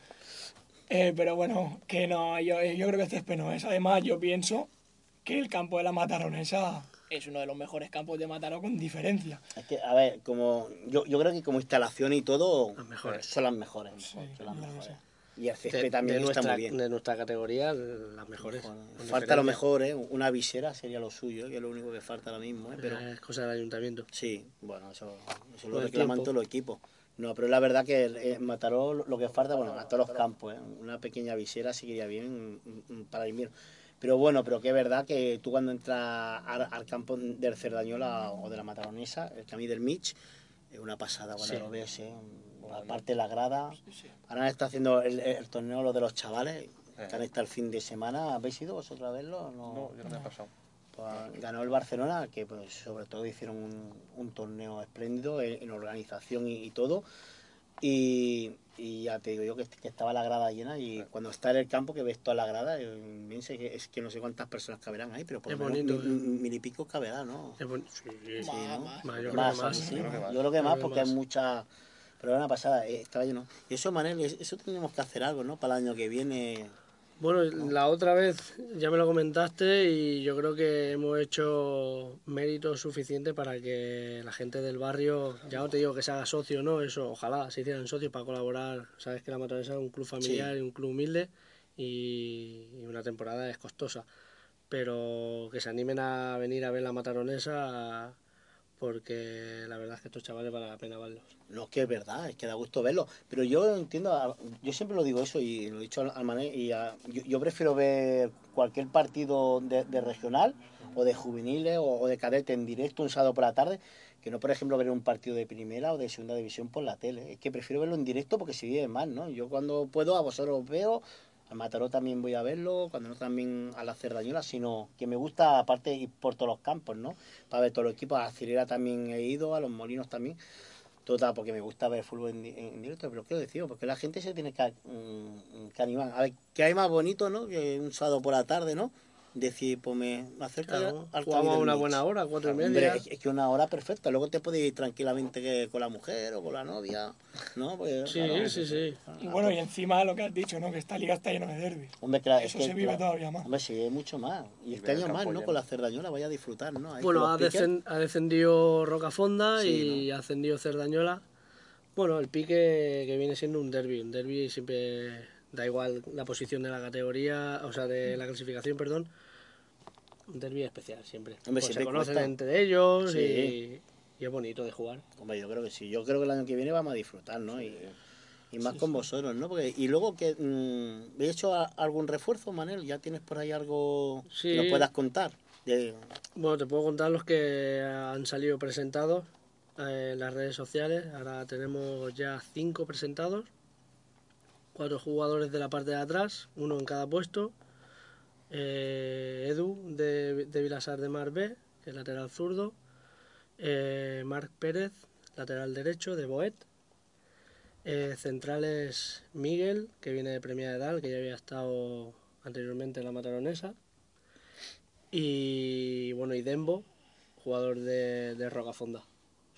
Eh, pero bueno, que no, yo, yo creo que este es no es. Además, yo pienso que el campo de la Mataronesa es uno de los mejores campos de Mataró con diferencia. Es que, a ver, como yo, yo creo que como instalación y todo Las mejores. son las mejores. Sí, son las mejores. sí. Y el De, césped también de está nuestra, muy bien. de nuestra categoría, las mejores. Bueno, falta lo mejor, ¿eh? Una visera sería lo suyo, que es lo único que falta ahora mismo, ¿eh? Pero Es cosa del ayuntamiento. sí, bueno, eso, eso Lo reclaman todos los equipos. No, pero la verdad que en Mataró lo que falta, bueno, a todos los campos, ¿eh? Una pequeña visera sí que iría bien para el invierno. Pero bueno, pero que es verdad que tú cuando entras al, al campo del Cerdañola o de la Mataronesa, el camino del Mich, es una pasada cuando Sí. lo ves, ¿eh? Aparte la grada. Ahora está haciendo el, el torneo lo de los chavales, que han estado el fin de semana. ¿Habéis ido vosotros a verlo? No. No, yo no me he pasado. Pues ganó el Barcelona, que pues sobre todo hicieron un, un torneo espléndido en, en organización y, y todo. Y, y ya te digo yo que, que estaba la grada llena y cuando está en el campo que ves toda la grada, eh, bien sé que, es que no sé cuántas personas caberán ahí, pero por lo menos mil, eh. mil y pico caberá, ¿no? Es sí, sí. Sí, ¿no? Más, yo creo Más, que más. sí, yo creo que más. Yo creo que más Yo creo que porque hay mucha... Pero era una pasada, eh, estaba lleno. Y eso, Manel, es- eso tenemos que hacer algo, ¿no? Para el año que viene. Bueno, la otra vez ya me lo comentaste y yo creo que hemos hecho mérito suficiente para que la gente del barrio, ya no te digo que se haga socio, ¿no? Eso, ojalá se hicieran socios para colaborar. Sabes que la Matonesa es un club familiar Sí. y un club humilde y, y una temporada es costosa. Pero que se animen a venir a ver la Mataronesa porque la verdad es que estos chavales vale la pena verlos. No, que es verdad, es que da gusto verlo. Pero yo entiendo, yo siempre lo digo eso y lo he dicho al, Manel, y a- yo, prefiero ver cualquier partido de, regional o de juveniles o, de cadete en directo un sábado por la tarde que no, por ejemplo, ver un partido de primera o de segunda división por la tele. Es que prefiero verlo en directo porque se vive más, ¿no? Yo cuando puedo a vosotros os veo, al Mataró también voy a verlo, cuando no también a la Cerdañola, sino que me gusta aparte ir por todos los campos, ¿no? Para ver todos los equipos, a Cirera también he ido, a los Molinos también. Total, porque me gusta ver fútbol en, di- en directo, pero ¿qué decir? Porque la gente se tiene que, mm, que animar. A ver, ¿qué hay más bonito, no? Que un sábado por la tarde, ¿no? Decir, pues me, acerco Claro, al jugamos una buena hora, cuatro y media. es, es que una hora perfecta. Luego te puedes ir tranquilamente con la mujer o con la novia, ¿no? Porque, Sí, claro, sí, sí. Y bueno, y encima lo que has dicho, ¿no? Que esta liga está llena de derbis. Hombre, claro, Eso es que, se vive claro, todavía más. Hombre, sí, mucho más. Y, Y este año más, ¿no? Con la Cerdañola vaya a disfrutar, ¿no? Ahí Bueno, ha, los piques. descen- ha descendido Rocafonda Sí, y ha ascendido Cerdañola. Bueno, el pique que viene siendo un derby. Un derby siempre da igual la posición de la categoría, o sea, de la clasificación, perdón. Un derby especial siempre. Hombre, Pues se siempre conocen cuesta. entre ellos Sí. y, y es bonito de jugar. Hombre, yo creo que sí. Yo creo que el año que viene vamos a disfrutar, ¿no? Y, y más con vosotros, ¿no? Porque, y luego que mm, ¿he hecho a- algún refuerzo, Manel? ¿Ya tienes por ahí algo que nos puedas contar? De- Bueno, te puedo contar los que han salido presentados eh, en las redes sociales. Ahora tenemos ya cinco presentados. Cuatro jugadores de la parte de atrás, uno en cada puesto. Eh, Edu de, Vilasar de Mar B, que es lateral zurdo. Eh, Marc Pérez, lateral derecho de Boet. Eh, centrales Miguel, que viene de Premia de que ya había estado anteriormente en la Mataronesa. Y bueno, y Dembo, jugador de, de Rocafonda.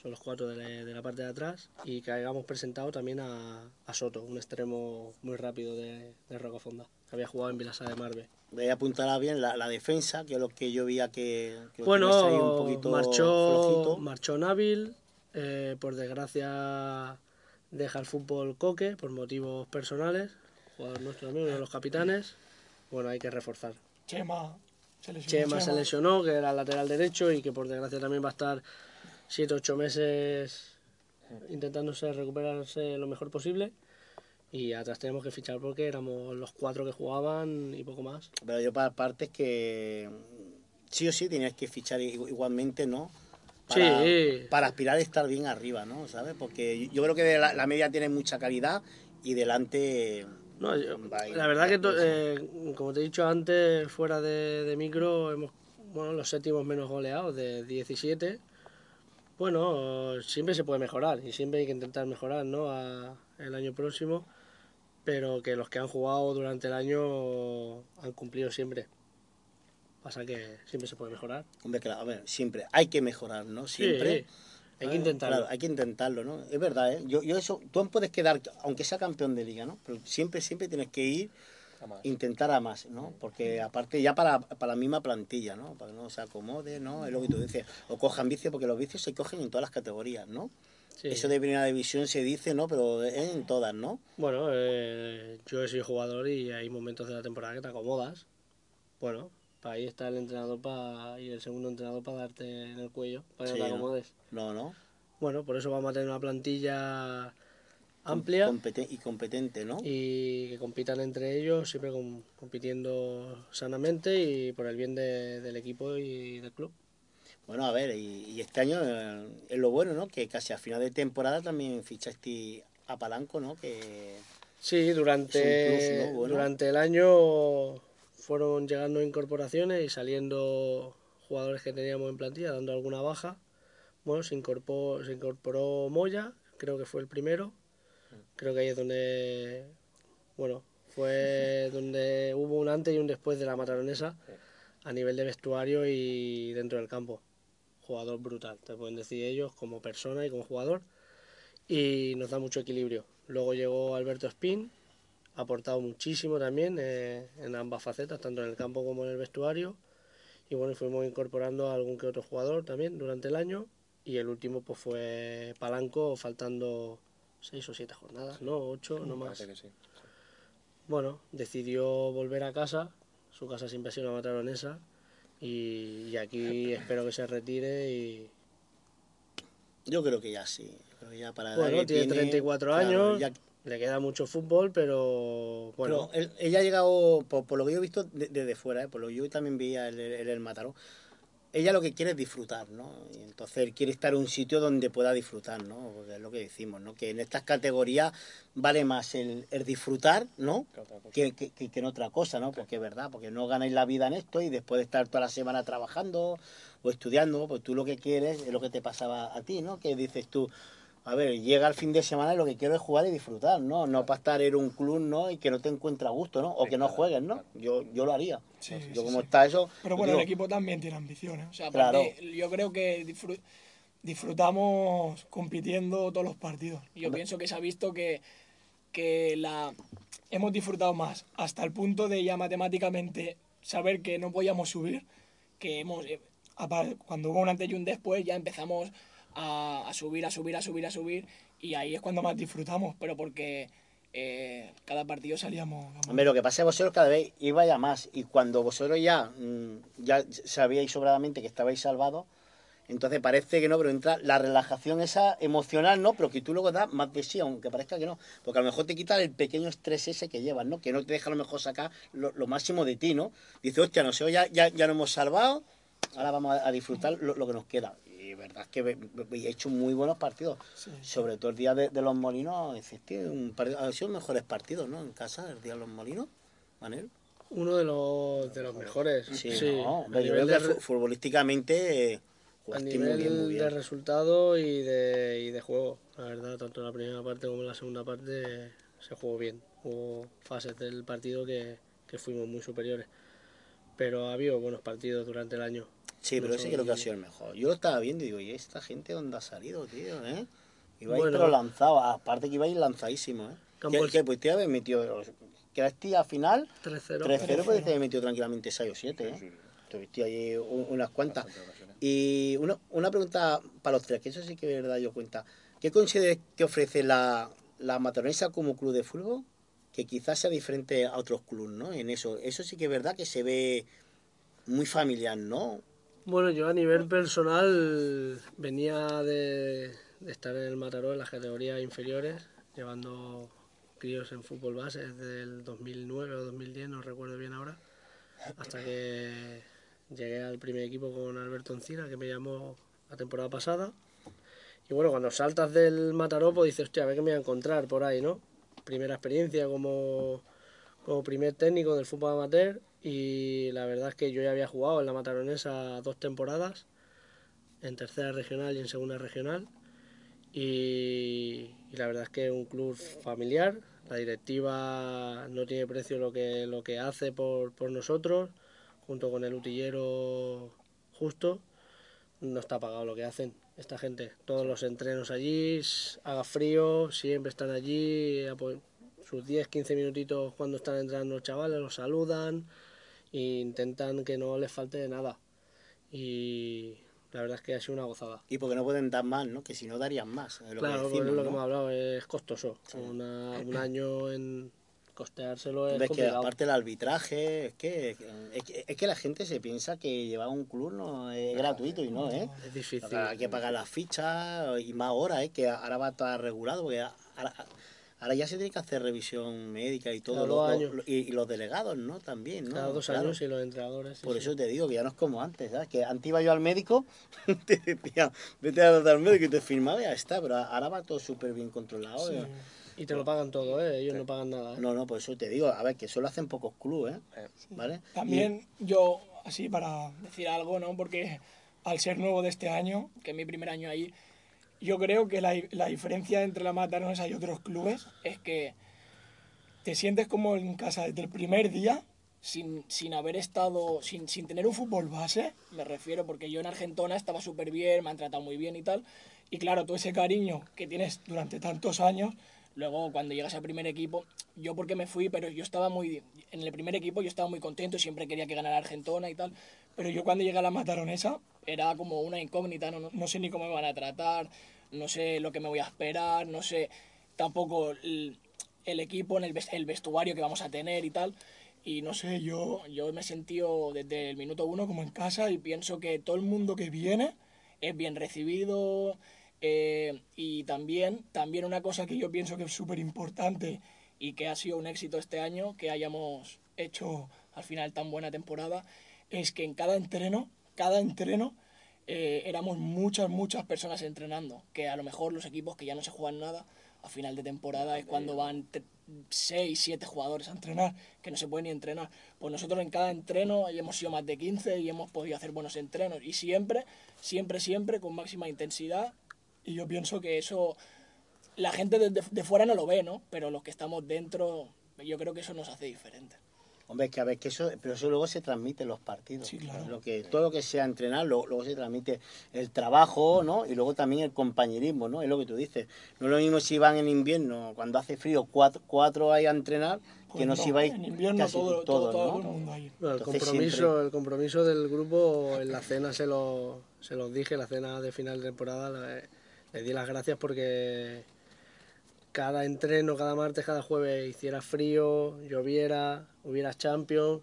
Son los cuatro de la, parte de atrás. Y que hayamos presentado también a, a Soto, un extremo muy rápido de, de Rocafonda. Había jugado en Vilasa de Marbe. Voy a apuntar a bien la, la defensa, que es lo que yo veía que, que tenías ahí un Bueno, poquito marchó, flojito. marchó Nabil. eh, por desgracia deja el fútbol Coque por motivos personales. Jugador nuestro amigo, uno de los capitanes. Bueno, hay que reforzar. Chema se lesionó. Chema se lesionó, que era lateral derecho y que por desgracia también va a estar 7-8 meses intentándose recuperarse lo mejor posible. Y atrás tenemos que fichar porque éramos los cuatro que jugaban y poco más. Pero yo para partes que sí o sí tenías que fichar igualmente, ¿no? Para, Sí. para aspirar a estar bien arriba, ¿no? ¿Sabes? Porque yo creo que la, la media tiene mucha calidad y delante... No, yo- la verdad que, to- eh, como te he dicho antes, fuera de, de micro, hemos bueno, los séptimos menos goleados de 17. Bueno, siempre se puede mejorar y siempre hay que intentar mejorar ¿no? A- el año próximo, pero que los que han jugado durante el año han cumplido siempre. Pasa que siempre se puede mejorar. Hombre, claro, a ver, siempre hay que mejorar, ¿no? Siempre. Sí, hay que intentarlo. Claro, hay que intentarlo, ¿no? Es verdad, ¿eh? Yo, yo eso, tú puedes quedar, aunque sea campeón de liga, ¿no? Pero siempre, siempre tienes que ir A más. intentar a más, ¿no? Porque aparte ya para, para la misma plantilla, ¿no? Para que no se acomode, ¿no? Es lo que tú dices. O cojan vicios, porque los vicios se cogen en todas las categorías, ¿no? Sí. Eso de primera división se dice, ¿no? Pero es en todas, ¿no? Bueno, eh, yo he sido jugador y hay momentos de la temporada que te acomodas. Bueno, para ahí está el entrenador para y el segundo entrenador para darte en el cuello, para que Sí, no te acomodes. No, no. Bueno, por eso vamos a tener una plantilla amplia y competente, ¿no? y que compitan entre ellos, siempre com- compitiendo sanamente y por el bien de- del equipo y del club. Bueno, a ver, y, y este año eh, es lo bueno, ¿no? Que casi a final de temporada también fichaste a Palanco, ¿no? Que Sí, durante, plus, ¿no? Bueno. durante el año fueron llegando incorporaciones y saliendo jugadores que teníamos en plantilla, dando alguna baja. Bueno, se incorporó, se incorporó Moya, creo que fue el primero. Creo que ahí es donde, bueno, fue donde hubo un antes y un después de la mataronesa a nivel de vestuario y dentro del campo. Jugador brutal, te pueden decir ellos como persona y como jugador y nos da mucho equilibrio. Luego llegó Alberto Spin, ha aportado muchísimo también eh, en ambas facetas, tanto en el campo como en el vestuario. Y bueno, fuimos incorporando a algún que otro jugador también durante el año. Y el último pues fue Palanco, faltando seis o siete jornadas, ¿no? Ocho, no más. Parece que sí. Bueno, decidió volver a casa, su casa siempre ha sido una mataronesa. Y, y aquí espero que se retire y, yo creo que ya sí. Creo que ya para Bueno, tiene 34 claro, años, ya- le queda mucho fútbol, pero bueno, Pero él- ella ha llegado, por, por lo que yo he visto de- desde fuera, ¿eh? por lo que yo también veía el, el, el Mataró, ella lo que quiere es disfrutar, ¿no? Y entonces él quiere estar en un sitio donde pueda disfrutar, ¿no? Porque es lo que decimos, ¿no? Que en estas categorías vale más el, el disfrutar, ¿no? Que, que, que- que en otra cosa, ¿no? Porque es verdad, porque no ganáis la vida en esto y después de estar toda la semana trabajando o estudiando, pues tú lo que quieres es lo que te pasaba a ti, ¿no? Que dices tú, a ver, llega el fin de semana y lo que quiero es jugar y disfrutar, ¿no? No para estar en un club, ¿no? Y que no te encuentres a gusto, ¿no? O que no juegues, ¿no? Yo, yo lo haría. Sí, yo sí, como sí. está eso... Pero bueno, digo, el equipo también tiene ambiciones. O sea, Claro. aparte, yo creo que disfru- disfrutamos compitiendo todos los partidos. Yo pienso que se ha visto que, que la hemos disfrutado más, hasta el punto de ya matemáticamente saber que no podíamos subir, que hemos, eh, cuando hubo un antes y un después, ya empezamos a, subir, a subir, a subir, a subir, y ahí es cuando más disfrutamos, pero porque eh, cada partido salíamos... Hombre, lo que pasa es que vosotros cada vez ibais a más y cuando vosotros ya, mm, ya sabíais sobradamente que estabais salvados, entonces parece que no, pero entra la relajación esa emocional, ¿no? Pero que tú luego das más de sí, aunque parezca que no. Porque a lo mejor te quita el pequeño estrés ese que llevas, ¿no? Que no te deja a lo mejor sacar lo, lo máximo de ti, ¿no? Dice, hostia, no sé, ya, ya, ya nos hemos salvado, ahora vamos a, disfrutar lo, lo que nos queda. Y verdad es que he hecho muy buenos partidos. Sí. Sobre todo el día de, de los molinos, tío, un partido, han sido mejores partidos, ¿no? En casa, el día de los molinos, Manel. uno de los, de los mejores. Sí, Sí, no, yo nivel, creo de, que futbolísticamente eh, a jugaste muy nivel bien, muy de bien. resultado y de, y de juego. La verdad, tanto en la primera parte como en la segunda parte se jugó bien. Hubo fases del partido que, que fuimos muy superiores. Pero ha habido buenos partidos durante el año. Sí, pero ese creo que ha el- sido el mejor. Yo lo estaba viendo y digo, ¿y esta gente dónde ha salido, tío? ¿Eh? Ibais Bueno. pero lanzado, aparte que ibais lanzadísimos, ¿eh? Campos- Que, que pues te habéis metido, quedaste a final 3-0. 3-0, pues te habéis metido tranquilamente 6 o 7, ¿eh? Sí, sí. Tuviste ahí un- unas cuantas. Y una, una pregunta para los tres, que eso sí que es verdad yo cuenta. ¿Qué consideras que ofrece la, la Matronesa como club de fútbol? Que quizás sea diferente a otros clubes, ¿no? En eso. Eso sí que es verdad que se ve muy familiar, ¿no? Bueno, yo a nivel personal venía de, de estar en el Mataró en las categorías inferiores, llevando críos en fútbol base desde el 2009 o 2010, no recuerdo bien ahora, hasta que llegué al primer equipo con Alberto Encina, que me llamó la temporada pasada. Y bueno, cuando saltas del Mataró, pues dices, hostia, a ver qué me voy a encontrar por ahí, ¿no? Primera experiencia como, como primer técnico del fútbol amateur y la verdad es que yo ya había jugado en la Mataronesa dos temporadas, en tercera regional y en segunda regional. Y, y la verdad es que es un club familiar, la directiva no tiene precio lo que, lo que hace por, por nosotros, junto con el utillero justo, no está pagado lo que hacen esta gente. Todos los entrenos allí, haga frío, siempre están allí, sus 10, 15 minutitos cuando están entrando los chavales, los saludan e intentan que no les falte nada. Y la verdad es que ha sido una gozada. Y porque no pueden dar más, ¿no? Que si no darían más. es lo que claro, decimos, es lo que ¿no? hemos hablado, es costoso. Una- un año en costeárselo es Ves que aparte el arbitraje, es que, es que es que la gente se piensa que llevar un club no es gratuito y no, ¿eh? Es difícil. Hay que pagar las fichas y más horas, ¿eh? Que ahora va a estar regulado, porque ahora, ahora ya se tiene que hacer revisión médica y todo. Cada lo- dos lo- años. lo- y, y los delegados, ¿no? También, ¿no? Cada dos Claro. años y los entrenadores. sí, Por sí. eso te digo que ya no es como antes, ¿sabes? Que antes iba yo al médico, te decía, vete a al médico y te firmaba y ya está, pero ahora va todo súper bien controlado. ¿eh? Y te lo pagan todo, ¿eh? ellos no pagan nada. ¿eh? No, no, por eso te digo, a ver, que eso lo hacen pocos clubes, ¿eh? ¿Vale? También yo, así para decir algo, ¿no? Porque al ser nuevo de este año, que es mi primer año ahí, yo creo que la, la diferencia entre la Matarones y otros clubes es que te sientes como en casa desde el primer día, sin, sin haber estado, sin, sin tener un fútbol base, me refiero, porque yo en Argentona estaba súper bien, me han tratado muy bien y tal, y claro, todo ese cariño que tienes durante tantos años, luego cuando llegas al primer equipo, yo porque me fui, pero yo estaba muy, en el primer equipo yo estaba muy contento, siempre quería que ganara Argentona y tal, pero yo cuando llegué a la Mataronesa era como una incógnita, no, no- no sé ni cómo me van a tratar, no sé lo que me voy a esperar, no sé tampoco el, equipo, en el vestuario que vamos a tener y tal. Y no sé, yo, yo me he sentido desde el minuto uno como en casa y pienso que todo el mundo que viene es bien recibido. eh, y también, también una cosa que yo pienso que es súper importante y que ha sido un éxito este año, que hayamos hecho al final tan buena temporada, es que en cada entreno, cada entreno, eh, éramos muchas, muchas personas entrenando, que a lo mejor los equipos que ya no se juegan nada, a final de temporada es cuando van 6, 7 jugadores a entrenar, que no se pueden ni entrenar. Pues nosotros en cada entreno hemos sido más de 15 y hemos podido hacer buenos entrenos. Y siempre, siempre, siempre con máxima intensidad. Y yo pienso que eso la gente de, de- de fuera no lo ve, ¿no? Pero los que estamos dentro, yo creo que eso nos hace diferente. Hombre, es que a ver, que eso, pero eso luego se transmite en los partidos. Sí, claro. Lo que, todo lo que sea entrenar, lo- luego se transmite el trabajo, ¿no? Y luego también el compañerismo, ¿no? Es lo que tú dices. No es lo mismo si van en invierno, cuando hace frío, cuatro, cuatro ahí a entrenar, que Pues no, si vais En invierno casi todo, todo, todos, todo ¿no? el mundo ahí. Bueno, el Entonces compromiso, siempre- el compromiso del grupo en la cena se lo, se los dije, la cena de final de temporada, le, le di las gracias porque cada entreno, cada martes, cada jueves hiciera frío, lloviera, hubiera Champions.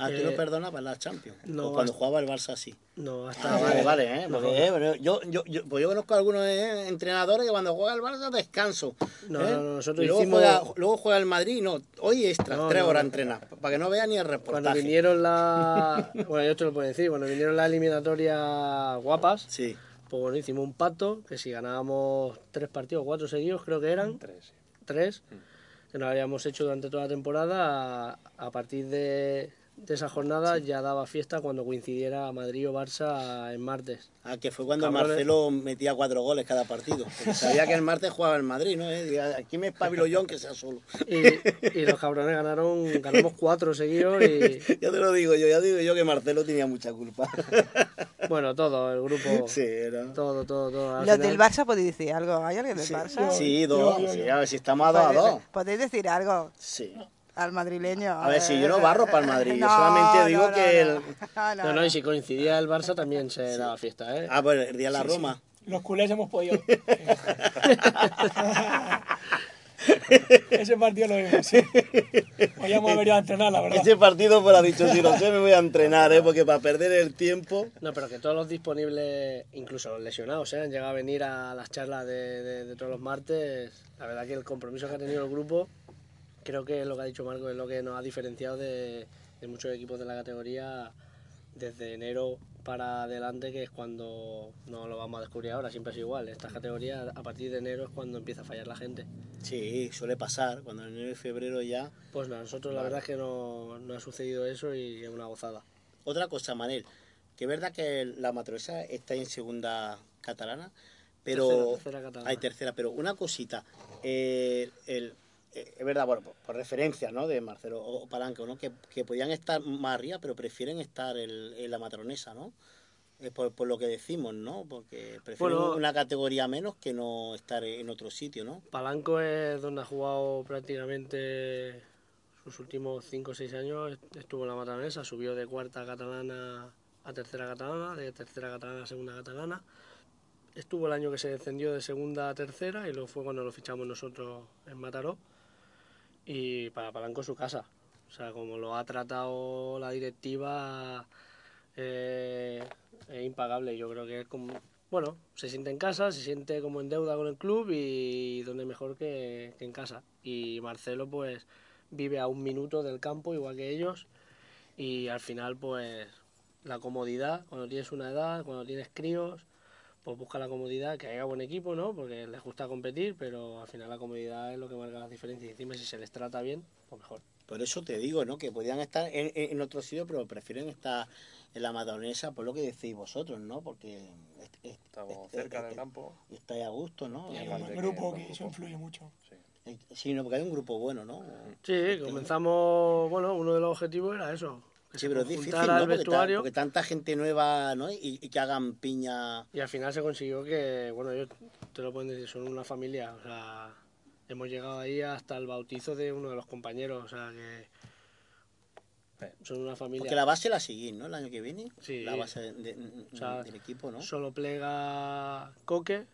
Ah, tú Eh, no perdonabas la Champions. no, o cuando hasta- jugaba el Barça así. No, hasta Ah, vale, vale, ¿eh? No, Porque, eh, pero yo, yo, yo, pues yo conozco a algunos eh, entrenadores que cuando juega el Barça descanso. No, ¿eh? no, no, nosotros luego, hicimos- juega, luego juega el Madrid, no, hoy extra, No, tres no, horas no. entrenar, para que no vea ni el Cuando reportaje. vinieron la... Bueno, yo te lo puedo decir, cuando vinieron las eliminatorias guapas, Sí, pues bueno, hicimos un pacto que si ganábamos tres partidos, cuatro seguidos creo que eran, Tres, sí. tres, que nos habíamos hecho durante toda la temporada, a, a partir de, de esa jornada ya daba fiesta cuando coincidiera Madrid o Barça en martes. ah, que fue cuando Cabrones. Marcelo metía cuatro goles cada partido. Porque sabía que el martes jugaba el Madrid, ¿no? Eh, Aquí me espabilo yo aunque sea solo. Y, y los cabrones ganaron, ganamos cuatro seguidos y Ya te lo digo yo, ya digo yo que Marcelo tenía mucha culpa. bueno, todo, el grupo, sí, era... todo, todo, todo. Los final- del Barça podéis decir algo. ¿Hay alguien del Barça? Sí, dos, sí, a ver si estamos a dos a ¿Podéis, dos. podéis decir algo Sí. Al madrileño? A ver, si yo no barro para el Madrid, yo No, solamente digo no, que no, el- no, No, no, y si coincidía el Barça también se daba fiesta, ¿eh? Ah, pues el día de la Roma. Los culés hemos podido. Ese partido lo vimos, sí. Podríamos haber ido a entrenar, la verdad. Ese partido pues ha dicho, si lo sé me voy a entrenar, ¿eh? porque para perder el tiempo... No, pero que todos los disponibles, incluso los lesionados, ¿eh? han llegado a venir a las charlas de, de- de todos los martes. La verdad que el compromiso que ha tenido el grupo, creo que es lo que ha dicho Marco, es lo que nos ha diferenciado de, de muchos equipos de la categoría desde enero para adelante, que es cuando no lo vamos a descubrir ahora, siempre sido igual. Estas categorías, a partir de enero es cuando empieza a fallar la gente. Sí, suele pasar, cuando en enero y febrero ya... Pues no, a nosotros la verdad es que no, no ha sucedido eso y es una gozada. Otra cosa, Manel, que es verdad que la Matroesa está en segunda catalana, pero... Tercera, tercera catalana. Hay tercera, pero una cosita, eh, el- es verdad, bueno, por, por referencia, ¿no? De Marcelo o Palanco, ¿no? Que, que podían estar más arriba, pero prefieren estar el- en la Matronesa, ¿no? Es por, por lo que decimos, ¿no? Porque prefiero Bueno. una categoría menos que no estar en otro sitio, ¿no? Palanco es donde ha jugado prácticamente sus últimos 5 o 6 años. Estuvo en la Matanesa, subió de cuarta catalana a tercera catalana, de tercera catalana a segunda catalana. Estuvo el año que se descendió de segunda a tercera y luego fue cuando lo fichamos nosotros en Mataró. Y para Palanco su casa. O sea, como lo ha tratado la directiva, eh, es impagable. Yo creo que como. Bueno, se siente en casa, se siente como en deuda con el club y donde mejor que, que en casa. Y Marcelo, pues, vive a un minuto del campo, igual que ellos. Y al final, pues, la comodidad, cuando tienes una edad, cuando tienes críos, pues busca la comodidad, que haya buen equipo, ¿no? Porque les gusta competir, pero al final la comodidad es lo que marca las diferencias. Y encima, si se les trata bien, pues mejor. Por eso te digo, ¿no? Que podían estar en, en- otro sitio, pero prefieren estar en la Madonesa, por lo que decís vosotros, ¿no? Porque est- Estamos est- cerca del campo. Y estáis a gusto, ¿no? Y hay un grupo que eso influye mucho. Sí. Sí, no, porque hay un grupo bueno, ¿no? Sí, comenzamos, bueno, uno de los objetivos era eso. Sí, pero es difícil, ¿no? Porque, ta- porque tanta gente nueva, ¿no? Y, y que hagan piña. y al final se consiguió que, bueno, ellos te lo pueden decir, son una familia, o sea, hemos llegado ahí hasta el bautizo de uno de los compañeros, o sea que son una familia. Porque la base la seguís, ¿no? El año que viene. Sí. La base de- de- O sea, del equipo, ¿no? Solo plega Coque,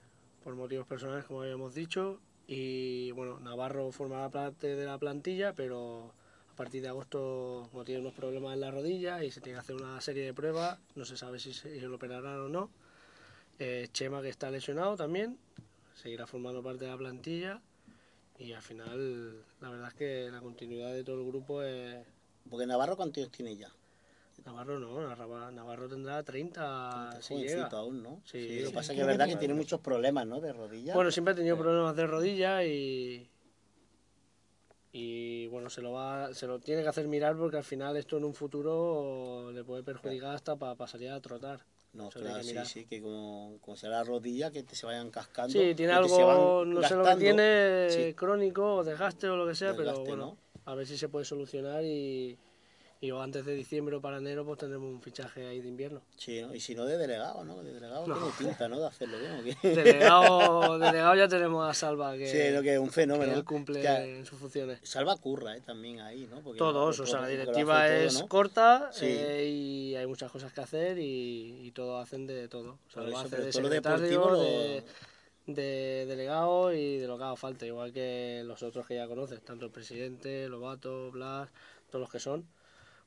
por motivos personales, como habíamos dicho, y bueno, Navarro formará parte de la plantilla, pero a partir de agosto como tiene unos problemas en la rodilla y se tiene que hacer una serie de pruebas, no se sabe si se, lo operarán o no. Eh, Chema, que está lesionado también, seguirá formando parte de la plantilla. Y al final, la verdad es que la continuidad de todo el grupo es. Porque Navarro, ¿cuántos tiene ya? Navarro no, Navarro, tendrá 30 Está si llega. aún, ¿no? Sí, lo que sí, pasa es que es verdad que tiene muchos problemas, ¿no? De rodillas. Bueno, siempre ha tenido problemas de rodilla y. Y bueno, se lo va, se lo tiene que hacer mirar porque al final esto en un futuro le puede perjudicar hasta para salir a trotar. No, tiene claro, sí, sí, que como, como será la rodilla, que te se vayan cascando. Sí, tiene se algo, van no sé lo que tiene, Sí. crónico o desgaste o lo que sea, Desgaste, pero bueno, a ver si se puede solucionar y, y o antes de diciembre o para enero pues tendremos un fichaje ahí de invierno. Sí, ¿no? y si no de delegado, ¿no? De delegado No. tiene pinta, ¿no? De hacerlo bien. Delegado, delegado ya tenemos a Salva que, sí, lo que es un que fenómeno. él cumple Que en sus funciones. Salva curra, ¿eh? También ahí, ¿no? Porque Todos, o sea, la directiva todo, es corta Sí. eh, y hay muchas cosas que hacer y, y todos hacen de todo. O sea, lo hace de todo secretario, lo- de, de delegado y de lo que haga falta, igual que los otros que ya conoces, tanto el presidente, Lobato, Blas, todos los que son.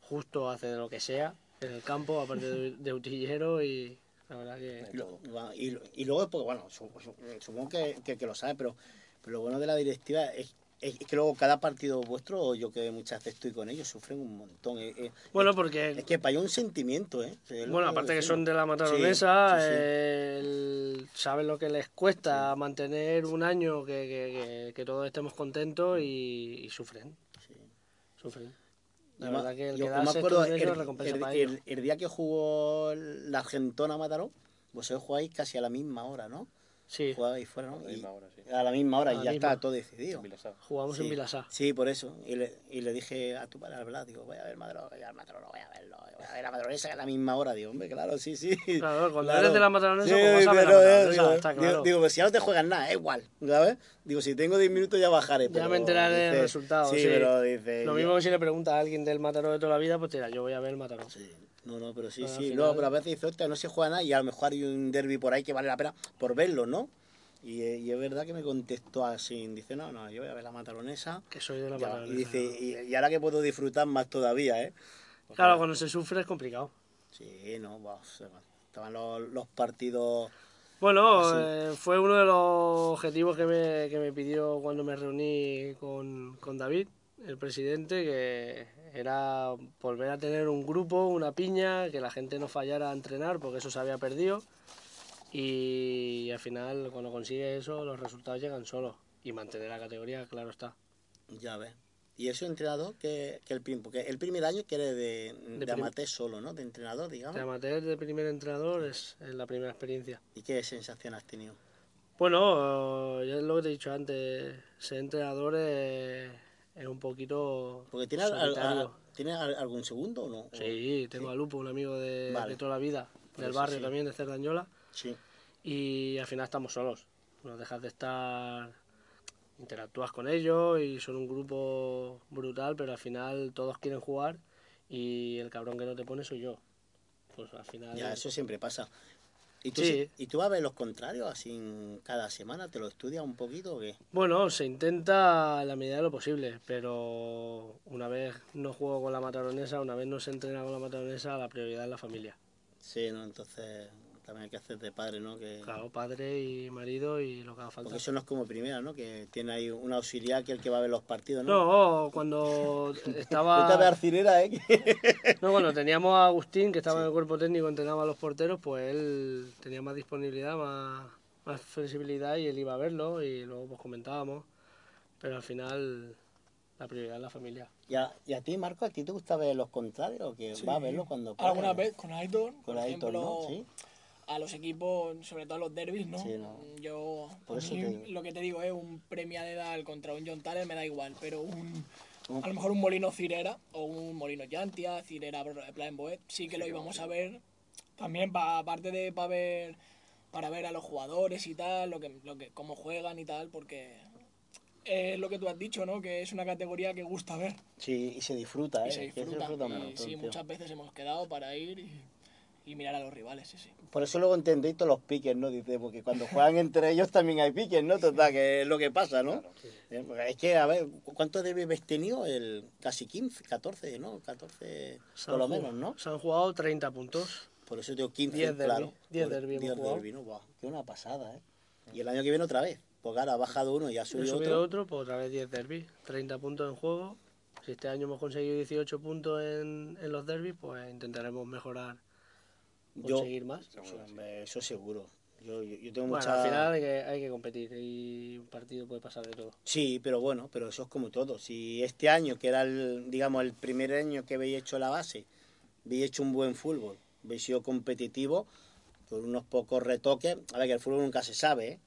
Justo hace de lo que sea en el campo, aparte de, de utillero y la verdad que... Y, lo- y, y luego, pues bueno, su- su- supongo que, que, que lo sabe, pero, pero lo bueno de la directiva es, es que luego cada partido vuestro, yo que muchas veces estoy con ellos, sufren un montón. eh, eh, Bueno, es, porque es que para ellos un sentimiento, ¿eh? Bueno, aparte que son de la Mataronesa, Sí, sí, sí. el- saben lo que les cuesta mantener un año que, que- todos estemos contentos y, y sufren. Sí. Sufren. La Yo me- verdad que el yo- yo me quedarse acuerdo el, el- el- día que jugó la Argentona Mataró, vosotros jugáis casi a la misma hora, ¿no? Sí, Jugabais fuera, ¿no? A la misma hora, sí. A la misma hora y la ya estaba todo decidido. Jugamos en Sí. Vilasá. Sí, por eso. Y le, y le dije a tu padre, al hablar, digo, voy a ver Madro, voy a ver Madro, no voy a verlo, voy a ver a Madronesa a la misma hora. Digo, hombre, claro, sí, sí. Claro, cuando eres de la Madronesa, Sí, a ver la eh, Madronesa, digo, está digo, claro. Digo, pues si ya no te juegas nada, es igual, ¿sabes? Digo, si tengo 10 minutos ya bajaré. Ya pero me enteraré del resultado. Sí, sí. pero dice... Lo mismo que si le preguntas a alguien del Mataró de toda la vida, pues te dirá, yo voy a ver el Mataró. Sí. No, no, pero sí, Pero sí. final- No, pero a veces dice, hostia, no se juega nada y a lo mejor hay un derby por ahí que vale la pena por verlo, ¿no? Y, eh, y es verdad que me contestó así, dice, no, no, yo voy a ver la mataronesa. Que soy de la Mataronesa. y dice, y, y ahora que puedo disfrutar más todavía, ¿eh? Porque- Claro, cuando se sufre es complicado. Sí, no, va. estaban los, los partidos... Bueno, eh, fue uno de los objetivos que me, que me pidió cuando me reuní con, con David, el presidente, que era volver a tener un grupo, una piña, que la gente no fallara a entrenar, porque eso se había perdido. Y al final, cuando consigues eso, los resultados llegan solos. Y mantener la categoría, claro está. Ya ves. Y eso entrenador que, que el prim- porque el primer año que eres de, de, amateur solo, ¿no? De entrenador, digamos. De amateur, de primer entrenador, es, es la primera experiencia. ¿Y qué sensación has tenido? Bueno, ya es lo que te he dicho antes, ser entrenador es, es un poquito Porque tiene, al- al- ¿tiene al- algún segundo o no? Sí, tengo a Lupo, un amigo de, Vale. de toda la vida. del barrio sí. también, de Cerdañola, Sí. y al final estamos solos. Nos dejas de estar, interactúas con ellos y son un grupo brutal, pero al final todos quieren jugar y el cabrón que no te pone soy yo. Pues al final... Ya, eso siempre pasa. ¿Y tú, Sí. ¿Y tú vas a ver los contrarios así en cada semana? ¿Te lo estudias un poquito o qué? Bueno, se intenta a la medida de lo posible, pero una vez no juego con la mataronesa, una vez no se entrena con la mataronesa, la prioridad es la familia. Sí, ¿no? Entonces también hay que hacer de padre, ¿no? Que... Claro, padre y marido y lo que haga falta. Porque eso no es como primera, ¿no? Que tiene ahí un auxiliar que es el que va a ver los partidos, ¿no? No, cuando estaba... Arcirera, ¿eh? No, cuando teníamos a Agustín, que estaba en el cuerpo técnico, entrenaba a los porteros, pues él tenía más disponibilidad, más, más flexibilidad y él iba a verlo y luego pues comentábamos. Pero al final la prioridad es la familia. ¿Y a, y a ti, Marco, a ti te gusta ver los contrarios o que Sí. va a verlo cuando? Alguna vez con Aitor, Con por Aitor, ejemplo, ¿no? Sí. A los equipos, sobre todo a los derbis, ¿no? Sí, no. Yo, Por eso te lo que te digo es un premio de edad contra un John Thaler me da igual, pero un, a lo mejor un Molino Cirera o un Molino Llantia, Cirera Boet, sí que lo íbamos a ver. También, pa- aparte de para ver para ver a los jugadores y tal, lo que, lo que, cómo juegan y tal, porque es lo que tú has dicho, ¿no? Que es una categoría que gusta ver. Sí, y se disfruta, ¿eh? Y se disfruta. un Y montón, sí, tío. muchas veces hemos quedado para ir y, y mirar a los rivales, sí, sí. Por eso luego entendéis todos los piques, ¿no? Dice, porque cuando juegan entre ellos también hay piques, ¿no? Total, que es lo que pasa, ¿no? Eh, porque Es que, a ver, ¿cuántos derbis habéis tenido? El, casi 15, 14, ¿no? 14, Se por lo han menos, jugado- ¿no? Se han jugado 30 puntos. Por eso tengo 15, 10 derbi, claro. 10 Por- derbi hemos 10 jugado. derbi, ¿no? Buah, qué una pasada, ¿eh? Y el año que viene otra vez. Porque ahora ha bajado uno y ha subido subido otro. otro, pues otra vez 10 derbis, 30 puntos en juego. Si este año hemos conseguido 18 puntos en, en los derbis, pues intentaremos mejorar, Yo, conseguir más. Sí, hombre, eso seguro. Yo, yo, yo tengo Bueno, mucha... al final hay que, hay que competir y un partido puede pasar de todo. Sí, pero bueno, pero eso es como todo. Si este año, que era el, digamos, el primer año que habéis hecho la base, habéis hecho un buen fútbol, habéis sido competitivo, con unos pocos retoques, a ver que el fútbol nunca se sabe, ¿eh?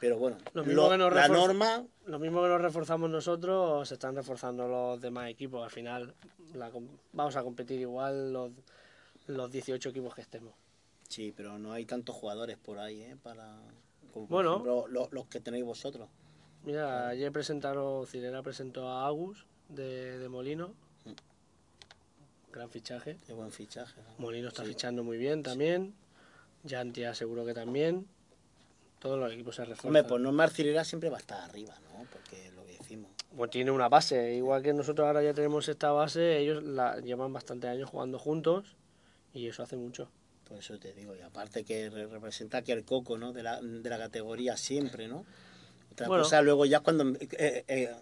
pero bueno, Lo mismo lo- que nos la norma, Lo mismo que nos reforzamos nosotros, se están reforzando los demás equipos. Al final la vamos a competir igual los, los 18 equipos que estemos. sí, pero no hay tantos jugadores por ahí, ¿eh? Para, como por Bueno. ejemplo, lo- los que tenéis vosotros. Mira, ayer presentaron, Cirera presentó a Agus de, de Molino. Gran fichaje. Qué buen fichaje. ¿no? Molino está Sí. fichando muy bien también. Yantia seguro que también. Todos los equipos se refuerzan. Hombre, pues Norma Arcilera siempre va a estar arriba, ¿no? Porque lo que decimos. Pues tiene una base. Igual que nosotros ahora ya tenemos esta base, ellos la llevan bastante años jugando juntos y eso hace mucho. Por eso te digo, y aparte que re- representa que el coco, ¿no? De la, de la categoría siempre, ¿no? Otra Bueno. cosa luego ya cuando eh, eh,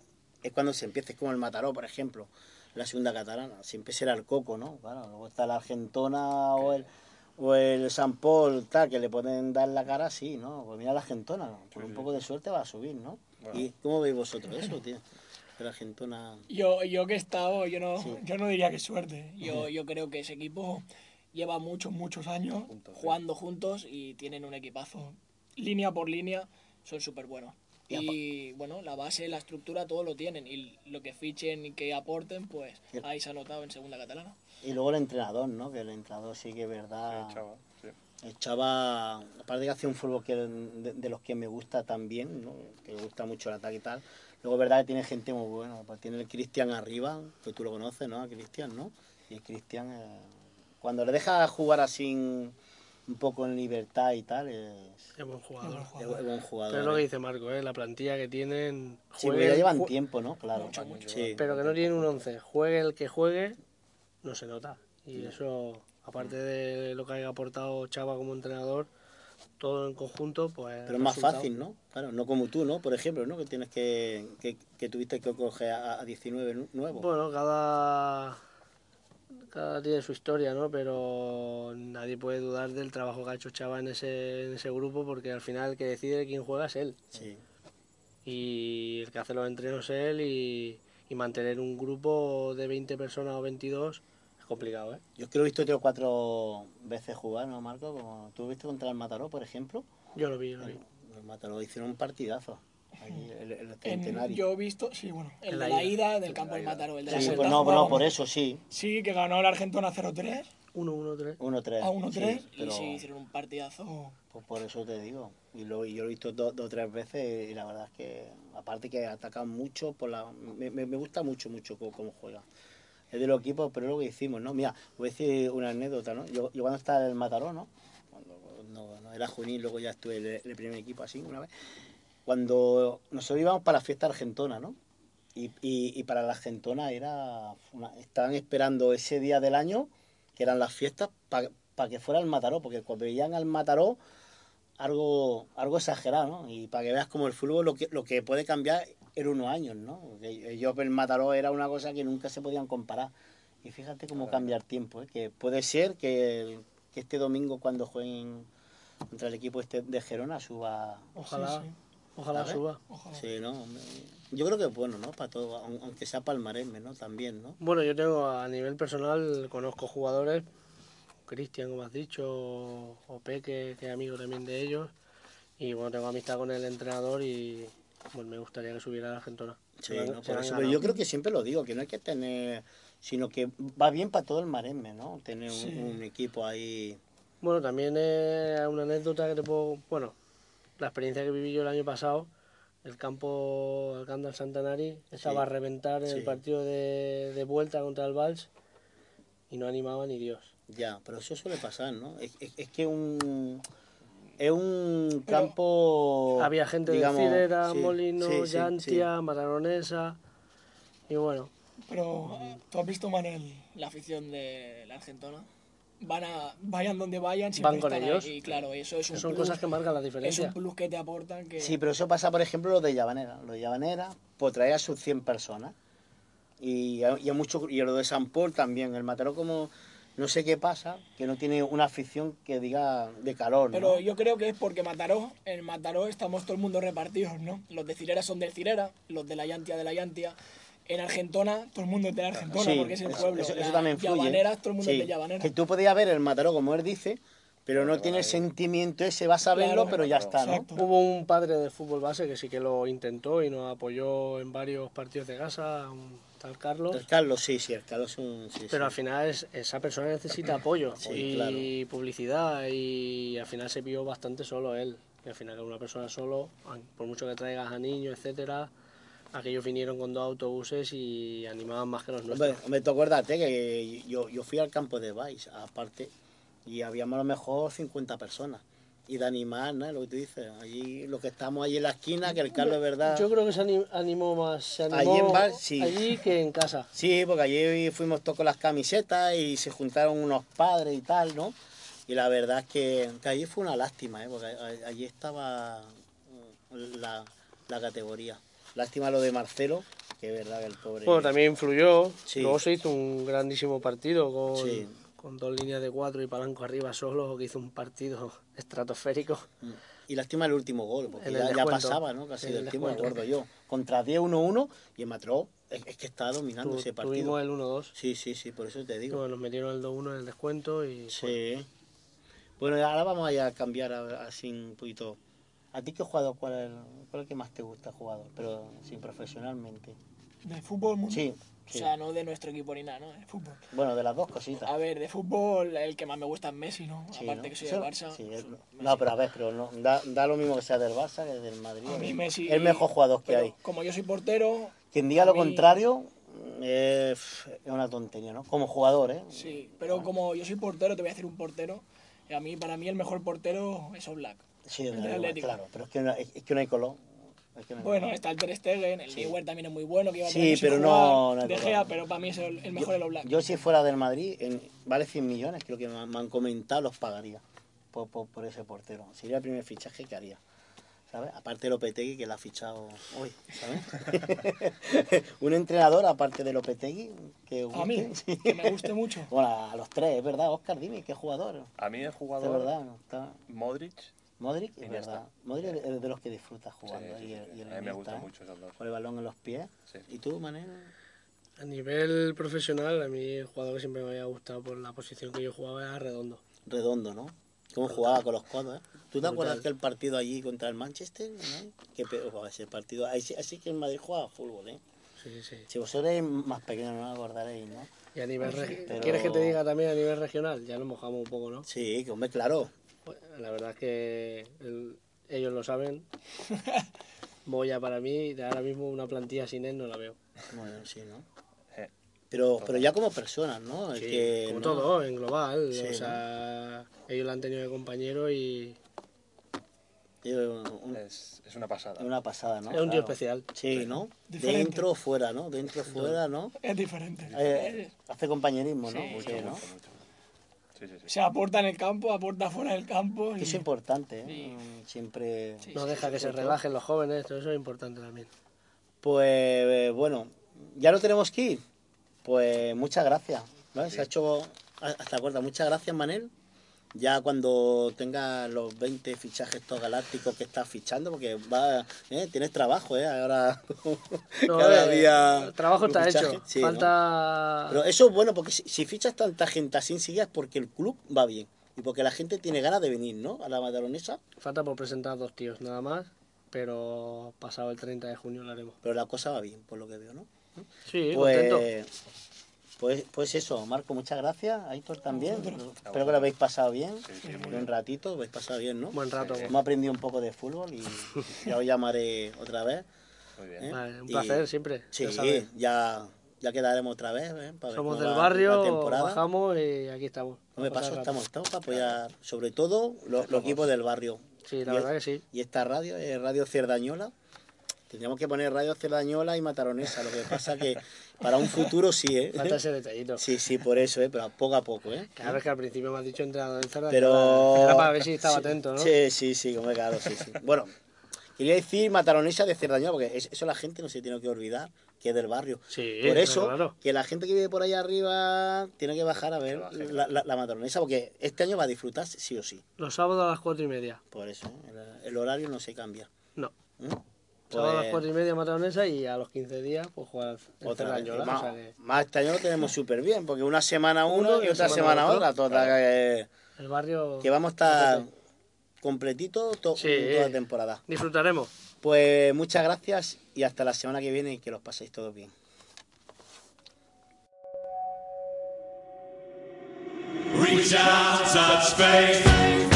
es cuando se empieza, es como el Mataró, por ejemplo, la segunda catalana, siempre será el coco, ¿no? Claro, luego está la Argentona o el o el San Paul, tal, que le pueden dar la cara, sí, ¿no? Pues mira la Argentona, ¿no? con un poco de suerte va a subir, ¿no? Bueno. ¿Y cómo veis vosotros eso, tío? La Argentona... Yo, yo que he estado, yo no, Sí. yo no diría que suerte. Yo, yo creo que ese equipo lleva muchos, muchos años Juntos, sí. jugando juntos y tienen un equipazo. Línea por línea son súper buenos. Y Y bueno, la base, la estructura, todo lo tienen. Y lo que fichen y que aporten, pues Sí. ahí se ha notado en segunda catalana. Y luego el entrenador, ¿no? Que el entrenador sí que es verdad... Sí, chaval, sí. El Chava, aparte que hace un fútbol que de, de los que me gusta también, ¿no? que me gusta mucho el ataque y tal. Luego, verdad que tiene gente muy buena. Pues tiene el Cristian arriba, que tú lo conoces, ¿no? A Cristian, ¿no? Y el Cristian, eh, cuando le deja jugar así un poco en libertad y tal, es, Es buen jugador. Es buen es buen jugador. Pero es lo que ¿eh? dice Marco, ¿eh? la plantilla que tienen. Sí, porque juegue- ya llevan tiempo, ¿no? Claro. Mucho, mucho. Sí. Pero que no tienen un 11. Juegue el que juegue, no se nota. Y eso, aparte de lo que haya aportado Chava como entrenador, todo en conjunto, pues. Pero es más resultado. fácil, ¿no? Claro, no como tú, ¿no? Por ejemplo, ¿no? Que tienes que, que, que tuviste que coger a, a 19 nu- nuevos. Bueno, cada. Cada tiene su historia, ¿no? Pero nadie puede dudar del trabajo que ha hecho Chava en ese, en ese grupo, porque al final el que decide quién juega es él. Sí. Y el que hace los entrenos es él y, y mantener un grupo de 20 personas o 22 es complicado, ¿eh? Yo es que lo he visto tres o cuatro veces jugar, ¿no, Marco? Como tú viste contra el Mataró, por ejemplo. Yo lo vi, yo lo vi. El Mataró hicieron un partidazo. El, el En- centenario. yo he visto, sí, bueno, el En de la la ida. ida del campo del Mataró, el de la Sí, vuelta pues no, no, por eso sí. Sí, que ganó el Argentona 0-3. 1-1-3. 1-3. A 1-3 sí, y sí, hicieron un partidazo. pues por eso te digo. Y, lo, y yo lo he visto dos o tres veces y la verdad es que, aparte que atacan mucho, por la, me, me- me gusta mucho, mucho cómo, cómo juega. Es de los equipos, pero es lo que hicimos, ¿no? Mira, voy a decir una anécdota, ¿no? Yo, yo cuando estaba en el Mataró, ¿no? Cuando no, no era juvenil, luego ya estuve en el, en el primer equipo así una vez. Cuando nosotros íbamos para la fiesta argentona, ¿no? Y, y, y para la argentona era una- estaban esperando ese día del año, que eran las fiestas, para que fuera el Mataró, porque cuando veían al Mataró, algo, algo exagerado, ¿no? Y para que veas como el fútbol lo que, lo que puede cambiar en unos años, ¿no? Porque Yo el Mataró era una cosa que nunca se podían comparar. Y fíjate cómo cambia el tiempo, ¿eh? que puede ser que, que este domingo cuando jueguen contra el equipo este de Gerona suba... Ojalá, Sí, sí. Ojalá suba. Ojalá. Sí, ¿no? Hombre, Yo creo que es bueno, ¿no? Para todo, aun- aunque sea palmareme, ¿no? También, ¿no? Bueno, yo tengo a nivel personal, conozco jugadores, Cristian, como has dicho, o Peque, que es amigo también de ellos, y bueno, tengo amistad con el entrenador y bueno, me gustaría que subiera a la Argentina. Sí, ¿no? Por eso, pero yo creo que siempre lo digo, que no hay que tener, sino que va bien para todo el maresme, ¿no? Tener un, Sí. un equipo ahí. Bueno, también es una anécdota que te puedo... Bueno, la experiencia que viví yo el año pasado, el campo Alcántara Santanari estaba a reventar en sí. el partido de, de vuelta contra el Vals y no animaba ni Dios. Ya, pero eso suele pasar, ¿no? Es, es- es que un es un Pero campo Había gente digamos, de Cirera, sí, Molino, sí, sí, Llantia, Mataronesa y bueno, Pero, ¿tú has visto, Manel, la afición de la Argentona? Van a, vayan donde vayan, siempre Van con están ellos. ahí. Y claro, eso es un son plus, cosas que marcan la es diferencia. un plus que te aportan que... Sí, pero eso pasa, por ejemplo, lo de Llavanera. Lo de Llavanera, pues trae a sus 100 personas. Y a, y a mucho, y lo de San Paul también. El Mataró como, no sé qué pasa, que no tiene una afición que diga de calor, ¿no? Pero yo creo que es porque Mataró, en Mataró estamos todo el mundo repartidos, ¿no? Los de Cirera son del Cirera, los de la Llantia de la Llantia. En Argentona, todo el mundo es de la Argentona Sí, porque es el eso- pueblo. Eso, eso también influye. Llavaneras, todo el mundo Sí, es de Llavanera. Que tú podías ver el Mataró, como él dice, pero no tiene el sentimiento ese, vas a verlo, Claro, pero ya está, ¿no? exacto. Hubo un padre de fútbol base que sí que lo intentó y nos apoyó en varios partidos de casa, un tal Carlos. El Carlos, sí, sí, el Carlos es un... sí, Pero sí. al final es- esa persona necesita apoyo Sí, y claro. publicidad y al final se vio bastante solo él. Y al final una persona solo, por mucho que traigas a niños, etcétera, aquellos vinieron con dos autobuses y animaban más que los nuestros. Hombre, hombre, tú acuérdate que yo, yo fui al campo de Vice, aparte, y habíamos a lo mejor 50 personas. Y de animar, ¿no? Lo que tú dices, allí, lo que estamos allí en la esquina, que el Carlos es verdad... Yo creo que se ani- animó más, se Allí animó en Val, sí. allí que en casa. Sí, porque allí fuimos todos con las camisetas y se juntaron unos padres y tal, ¿no? Y la verdad es que, que allí fue una lástima, ¿eh? Porque allí estaba la, la categoría. Lástima lo de Marcelo, que es verdad que el pobre... Bueno, también influyó. Sí. Luego se hizo un grandísimo partido con, Sí. con dos líneas de cuatro y Palanco arriba solo, que hizo un partido estratosférico. Mm. Y lástima el último gol, porque ya, el ya descuento. pasaba, ¿no? Casi del el tiempo, me acuerdo yo. Contra 10-1-1 y el Matró es, es que estaba dominando Tu- ese partido. tuvimos el 1-2. Sí, sí, sí, por eso te digo. bueno, nos metieron el 2-1 en el descuento y Sí. Bueno, ahora vamos a cambiar así un poquito. ¿A ti qué jugador, cuál es, el, cuál es el que más te gusta jugador? Pero sin profesionalmente. De fútbol, mundo. Sí, O sea, no de nuestro equipo ni nada, ¿no? De fútbol. Bueno, de las dos cositas. A ver, de fútbol, el que más me gusta es Messi, ¿no? Sí, Aparte ¿no? que soy del Barça. sí, pues, es- no, pero a ver, pero no, da, da lo mismo que sea del Barça que del Madrid. A mí Messi... el mejor jugador que hay. Como yo soy portero... Quien diga lo mí- contrario eh, es una tontería, ¿no? Como jugador, ¿eh? Sí, pero como yo soy portero, te voy a decir un portero. Y a mí, para mí, el mejor portero es Oblak. Sí, El del Atlético. claro, pero es que no, es, que no hay color. Es que no hay Bueno, color. está el Ter Stegen, el Sí. Neuer también es muy bueno, que iba a Sí, tener pero no- no De. Gea, pero para mí es el, el mejor el Oblak. Yo si fuera del Madrid, en- vale 100 millones, creo que me, han- me han comentado, los pagaría por, por, por ese portero. Sería el primer fichaje que haría. ¿Sabes? Aparte de Lopetegui, que lo ha fichado hoy, ¿sabes? Un entrenador, aparte de Lopetegui, que A mí, guste, sí. que me guste mucho. Bueno, a los tres, es verdad, Oscar, dime, ¿qué jugador? A mí el Es jugador verdad, ¿no? Está... Modric, Modric, es verdad. Modric es de los que disfruta jugando. Sí, y sí, el- sí. y el A mí me ¿eh? mucho esos dos. Con el balón en los pies. Sí. ¿Y tú, Manel? A nivel profesional, a mí el jugador que siempre me había gustado por la posición que yo jugaba era Redondo. Redondo, ¿no? ¿Cómo jugaba con los codos, eh? ¿Tú te acuerdas que el partido allí contra el Manchester? ¿no? Que oh, ese partido, así, así que el Madrid jugaba fútbol, ¿eh? Sí, sí. Si vosotros erais más pequeños no acordaréis, ¿no? Y a nivel Pero- ¿Quieres que te diga también a nivel regional? Ya nos mojamos un poco, ¿no? Sí, que hombre, claro. Pues, la verdad es que el- ellos lo saben. Moya para mí, de ahora mismo una plantilla sin él no la veo. Bueno, sí, ¿no? Eh, Pero, pero ya como personas, ¿no? Es Sí, que, como ¿no? todo, en global. Sí, o sea, ellos la han tenido de compañero y Yo, un- Es, es una pasada. una pasada, ¿no? es un tío Claro. especial. Sí, ¿no? Diferente. Dentro o fuera, ¿no? Dentro o fuera, ¿no? Es diferente. Eh, hace compañerismo, ¿no? Sí, Sí, Mucho, ¿no? mucho, mucho. Sí, sí, sí. Se aporta en el campo, aporta fuera del campo. y- es importante, ¿eh? Siempre... No deja que se relajen los jóvenes, todo eso es importante también. Pues eh, bueno, ya no tenemos que ir. Pues muchas gracias. ¿vale? Se ha hecho hasta acuerdo. Muchas gracias, Manel. Ya cuando tengas los 20 fichajes todos galácticos que estás fichando, porque va, ¿eh? tienes trabajo, ¿eh? Ahora No, cada eh, día el trabajo está hecho. Sí, ¿no? Falta. Pero eso es bueno, porque si, si fichas tanta gente así enseguida es porque el club va bien. Y porque la gente tiene ganas de venir, ¿no? A la Madaronesa. Falta por presentar dos tíos nada más, pero pasado el 30 de junio lo haremos. Pero la cosa va bien, por lo que veo, ¿no? Sí, contento. Pues, pues, eso, Marco, muchas gracias. Aitor también. Espero que lo habéis pasado bien. Sí, un bien. ratito, lo habéis pasado bien, ¿no? Buen rato. Hemos aprendido un poco de fútbol y ya os llamaré otra vez. Muy bien. ¿eh? Vale, un Y- placer siempre. Sí, ya ya, ya quedaremos otra vez. ¿eh? Para Somos del barrio, bajamos y aquí estamos. No me paso, estamos, estamos para apoyar, sobre todo los, los equipos del barrio. Sí, la Y- verdad que sí. Y esta radio es Radio Cerdañola. Tendríamos que poner Radio Cerdañola y Mataronesa. Lo que pasa que para un futuro sí, ¿eh? Falta ese detallito. Sí, sí, por eso, ¿eh? Pero poco a poco, ¿eh? Claro, es que al principio me has dicho entrenador en Cerda. Pero... Era para ver si estaba Sí, atento, ¿no? Sí, sí, sí, hombre, claro, sí, sí. Bueno, quería decir Mataronesa de Cerdañola, porque es- eso la gente no se tiene que olvidar, que es del barrio. Sí, Por eso, claro. que la gente que vive por allá arriba tiene que bajar a ver la, la, la Mataronesa, porque este año va a disfrutar sí o sí. Los sábados a las cuatro y media. Por eso, ¿eh? el, horario no se cambia. No. ¿eh? Sábado a las Pues- cuatro y media mataronesa y a los 15 días pues jugar Otra. Cerdañola, Más, o sea que más este año lo tenemos súper bien, porque una semana uno Uno y otra semana semana otra. Toda que, el barrio... que vamos a estar completitos to- Sí. toda la temporada. Disfrutaremos. Pues muchas gracias y hasta la semana que viene y que los paséis todos bien. Reach out, touch faith.